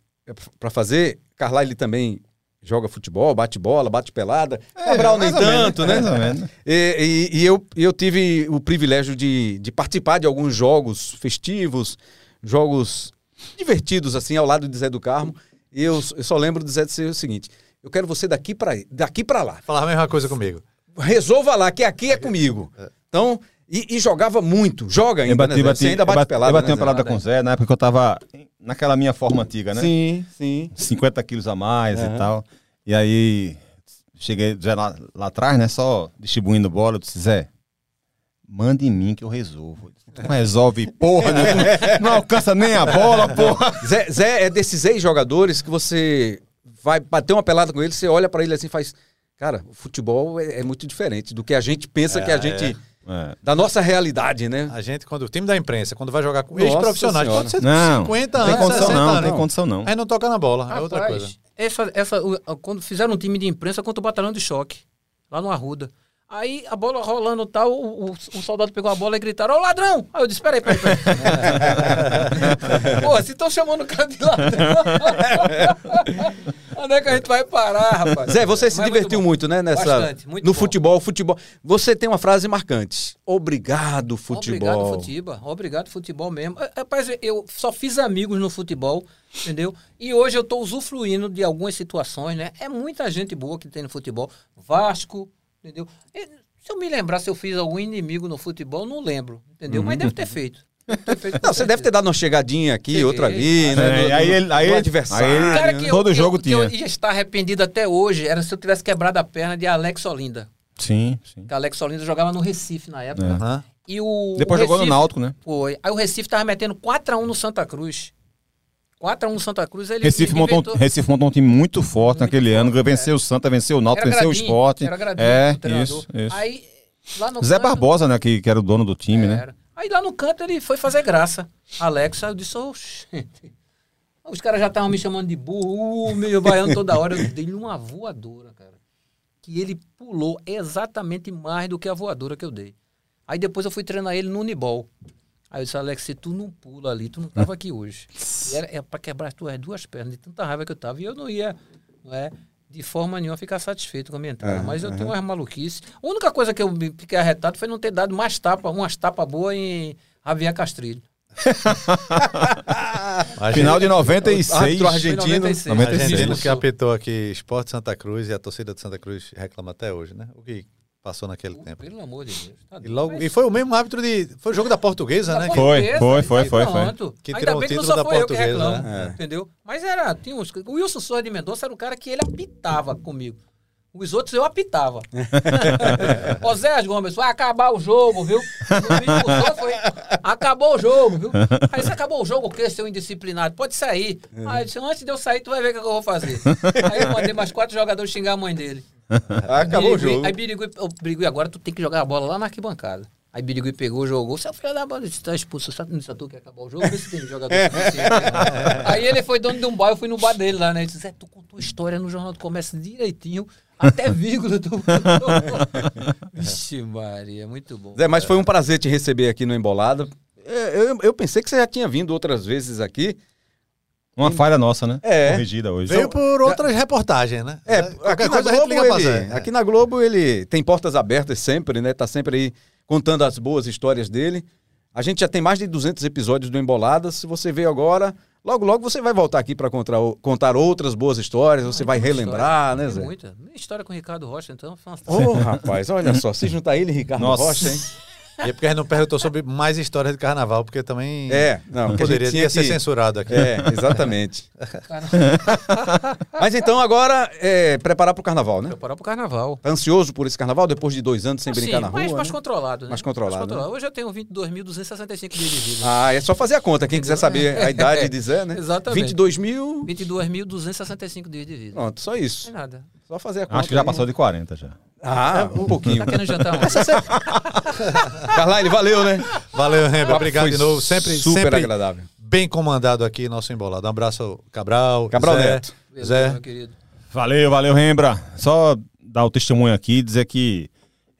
para fazer. Carlyle também joga futebol, bate bola, bate pelada. Cabral nem É, mais ou menos, tanto, né? mais ou menos. E, e- e eu, eu tive o privilégio de, de participar de alguns jogos festivos, jogos divertidos, assim, ao lado de Zé do Carmo. E eu, eu só lembro de Zé dizer o seguinte: eu quero você daqui para daqui para lá. Falar a mesma coisa comigo. Resolva lá, que aqui é comigo. Então, e, e jogava muito. Joga Eu ainda, bati, né, bati, Você ainda bate bati, pelada, eu bati né, uma pelada com o Zé, na época que eu tava naquela minha forma antiga, né? Sim, sim. 50 quilos a mais Aham. e tal. E aí, cheguei Zé lá, lá atrás, né? Só distribuindo bola. Eu disse, Zé, manda em mim que eu resolvo. Tu não resolve porra, né? Tu não alcança nem a bola, porra. Zé, Zé é desses ex-jogadores que você vai bater uma pelada com ele, você olha pra ele assim e faz. Cara, o futebol é, é muito diferente do que a gente pensa que a gente. É. Da nossa realidade, né? A gente, quando o time da imprensa, quando vai jogar com ex-profissionais, pode ser Não, 50 não tem anos, condição 60 não, não anos. tem condição não. Aí não toca na bola, é outra Rapaz, coisa. Essa, essa, o- quando fizeram um time de imprensa contra o batalhão de choque, lá no Arruda. Aí a bola rolando tal, o, o, o soldado pegou a bola e gritaram, ô ladrão! Aí eu disse, peraí, peraí, peraí. Pô, se estão chamando o cara de ladrão. Onde é que a gente vai parar, rapaz? Zé, você se Mas é divertiu bom. muito, né? Nessa, Bastante, muito no bom. futebol, futebol. Você tem uma frase marcante. Obrigado, futebol. Obrigado, futebol. Obrigado, futebol mesmo. Eh, Rapaz, eu só fiz amigos no futebol, entendeu? E hoje eu tô usufruindo de algumas situações, né? É muita gente boa que tem no futebol. Vasco, entendeu? E, se eu me lembrar se eu fiz algum inimigo no futebol, não lembro, entendeu? Mas deve ter feito. Não, você deve ter dado uma chegadinha aqui, Cheguei. outra ali, É, né? aí ele- aí do adversário. aí cara que eu, Todo que jogo eu, que eu tinha. ia estar arrependido até hoje era se eu tivesse quebrado a perna de Alex Olinda. Sim, sim. Que Alex Olinda jogava no Recife na época. Aham. E o Depois o jogou no Recife- Náutico, né? Foi. Aí o Recife tava metendo 4x1 no Santa Cruz. 4x1 no Santa Cruz. Ele Recife montou, inventou- Recife montou um time muito forte Muito naquele forte, ano. Venceu o Santa, venceu o Náutico, Era venceu o Gradinho, Esporte. Era Gradinho, É, o isso, isso. Aí, lá no Zé canto- Barbosa, né, que, que era o dono do time, né? Era. Aí lá no canto ele foi fazer graça. Alex, eu disse, oxe. Os caras já estavam me chamando de burro, uh, meio baiano toda hora. Eu dei-lhe uma voadora, cara. Que ele pulou exatamente mais do que a voadora que eu dei. Aí depois eu fui treinar ele no Unibol. Aí eu disse, Alex, se tu não pula ali, tu não tava aqui hoje. E era, era pra quebrar as tuas duas pernas, de tanta raiva que eu tava. E eu não ia, não é, de forma nenhuma, ficar satisfeito com a minha entrada. É, Mas eu tenho umas maluquices. A única coisa que eu me fiquei arretado foi não ter dado mais tapa, umas tapas boas em Javier Castrilho. A Final de gente- 96. árbitro argentino. Foi 96. A 96. Argentino que apitou aqui Esporte Santa Cruz e a torcida de Santa Cruz reclama até hoje, né? O que passou naquele tempo. Pelo amor de Deus. tá E, logo, e foi o mesmo árbitro de. Foi o jogo da portuguesa, né? Da que- Foi, portuguesa, foi, foi, foi, foi. Que Ainda tirou o bem que não título só da foi eu que portuguesa, reclamo, né? entendeu? Mas era, tinha uns, o Wilson Souza de Mendonça era o cara que ele apitava comigo. Os outros eu apitava. Osés Gomes, vai acabar o jogo, viu? O foi, acabou o jogo, viu? Aí você acabou o jogo, o quê, seu indisciplinado? Pode sair. Aí eu disse, antes de eu sair, tu vai ver o que eu vou fazer. Aí eu mandei mais quatro jogadores xingar a mãe dele. Ah, Acabou o jogo. Aí Birigui, Birigui, agora tu tem que jogar a bola lá na arquibancada. Aí Birigui pegou, jogou. Seu filho da bola, você tá expulso. Você tu que acabou o jogo? Vê se tem jogador suficiente. Aí ele foi dono de um bar, eu fui no bar dele lá, né? Ele disse, Zé, tu contou história no Jornal do Comércio direitinho, até vírgula tu Vixe Maria, muito bom. Zé, mas foi um prazer te receber aqui no Embolada. É, Eu, eu pensei que você já tinha vindo outras vezes aqui. Uma falha nossa, né? É. Corrigida hoje. Veio por outras reportagens, né? É, Qualquer aqui na, Globo, ele, aqui na Globo ele tem portas abertas sempre, né? Tá sempre aí contando as boas histórias dele. A gente já tem mais de 200 episódios do Embolada. Se você veio agora, logo logo você vai voltar aqui para contar, contar outras boas histórias, você vai Tem muita relembrar, história, né, tem Zé? Muita. Minha história com o Ricardo Rocha, então, uma Ô, rapaz, olha só, se juntar ele e Ricardo Nossa. Rocha, hein? E é porque a gente não perguntou sobre mais histórias de carnaval, porque também É, não, que a gente poderia ser que- censurado aqui. É, exatamente. Mas então agora é preparar pro carnaval, né? preparar pro carnaval. Tá ansioso por esse carnaval depois de dois anos sem Assim, brincar na rua? mais, mais né? controlado, né? Mais controlado, Hoje eu tenho 22.265 dias de vida. Ah, é só fazer a conta. Quem quiser saber a idade de Zé, né? Exatamente. 22 mil. 22.265 dias de vida. Pronto, só Não isso. é nada. Só fazer a conta. Acho que já aí. passou de 40 já. Ah, um pouquinho. Tá querendo jantar valeu, né? Valeu, Rembra. Obrigado de novo. Sempre, super sempre agradável. bem comandado aqui nosso embolado. Um abraço Cabral. Cabral Zé, Neto. Beleza, Zé. meu querido. Valeu, valeu, Rembra. Só dar o testemunho aqui e dizer que,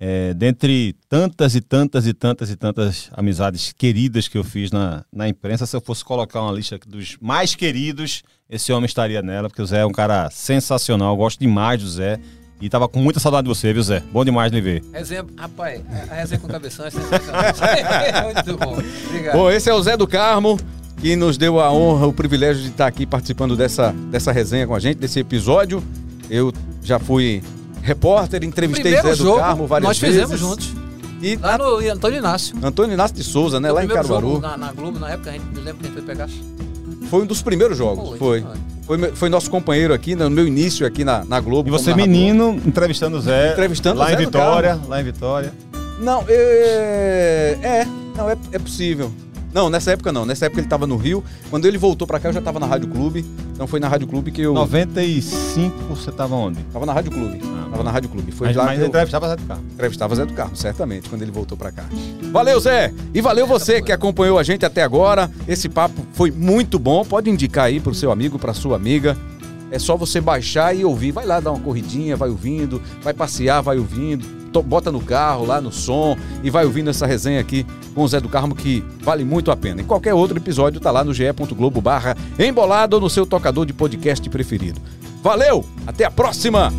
é, dentre tantas e tantas e tantas e tantas amizades queridas que eu fiz na, na imprensa, se eu fosse colocar uma lista dos mais queridos, esse homem estaria nela, porque o Zé é um cara sensacional. Eu gosto demais do Zé. E tava com muita saudade de você, viu, Zé? Bom demais lhe ver. Resenha, rapaz, a resenha com cabeção é sensacional. Muito bom. Obrigado. Bom, esse é o Zé do Carmo, que nos deu a honra, o privilégio de estar aqui participando dessa, dessa resenha com a gente, desse episódio. Eu já fui repórter, entrevistei Primeiro Zé do jogo, Carmo várias nós vezes. fizemos juntos. E Lá no Antônio Inácio. Antônio Inácio de Souza, né? O Lá em Caruaru. jogo na, na Globo, na época, a gente me lembra que a gente foi pegar. Foi um dos primeiros jogos, Foi, foi. foi. Nosso companheiro aqui, no meu início aqui na, na Globo. E você, menino, entrevistando o Zé. Entrevistando lá o Zé em do Vitória. Lá em Vitória. Não, é. É, não, é, é possível. Não, nessa época não. Nessa época ele estava no Rio. Quando ele voltou pra cá, eu já estava na Rádio Clube. Então foi na Rádio Clube que eu. 95 você tava onde? Tava na Rádio Clube. Ah, tava na Rádio Clube. Foi mas lá mas eu entrevistava Zé do Carmo. entrevistava Zé do Carmo, certamente, quando ele voltou pra cá. Valeu, Zé! E valeu você que acompanhou a gente até agora. Esse papo foi muito bom. Pode indicar aí pro seu amigo, pra sua amiga. É só você baixar e ouvir. Vai lá dar uma corridinha, vai ouvindo, vai passear, vai ouvindo, bota no carro, lá no som e vai ouvindo essa resenha aqui com o Zé do Carmo que vale muito a pena. E qualquer outro episódio tá lá no ge.globo barra embolado ou no seu tocador de podcast preferido. Valeu, até a próxima!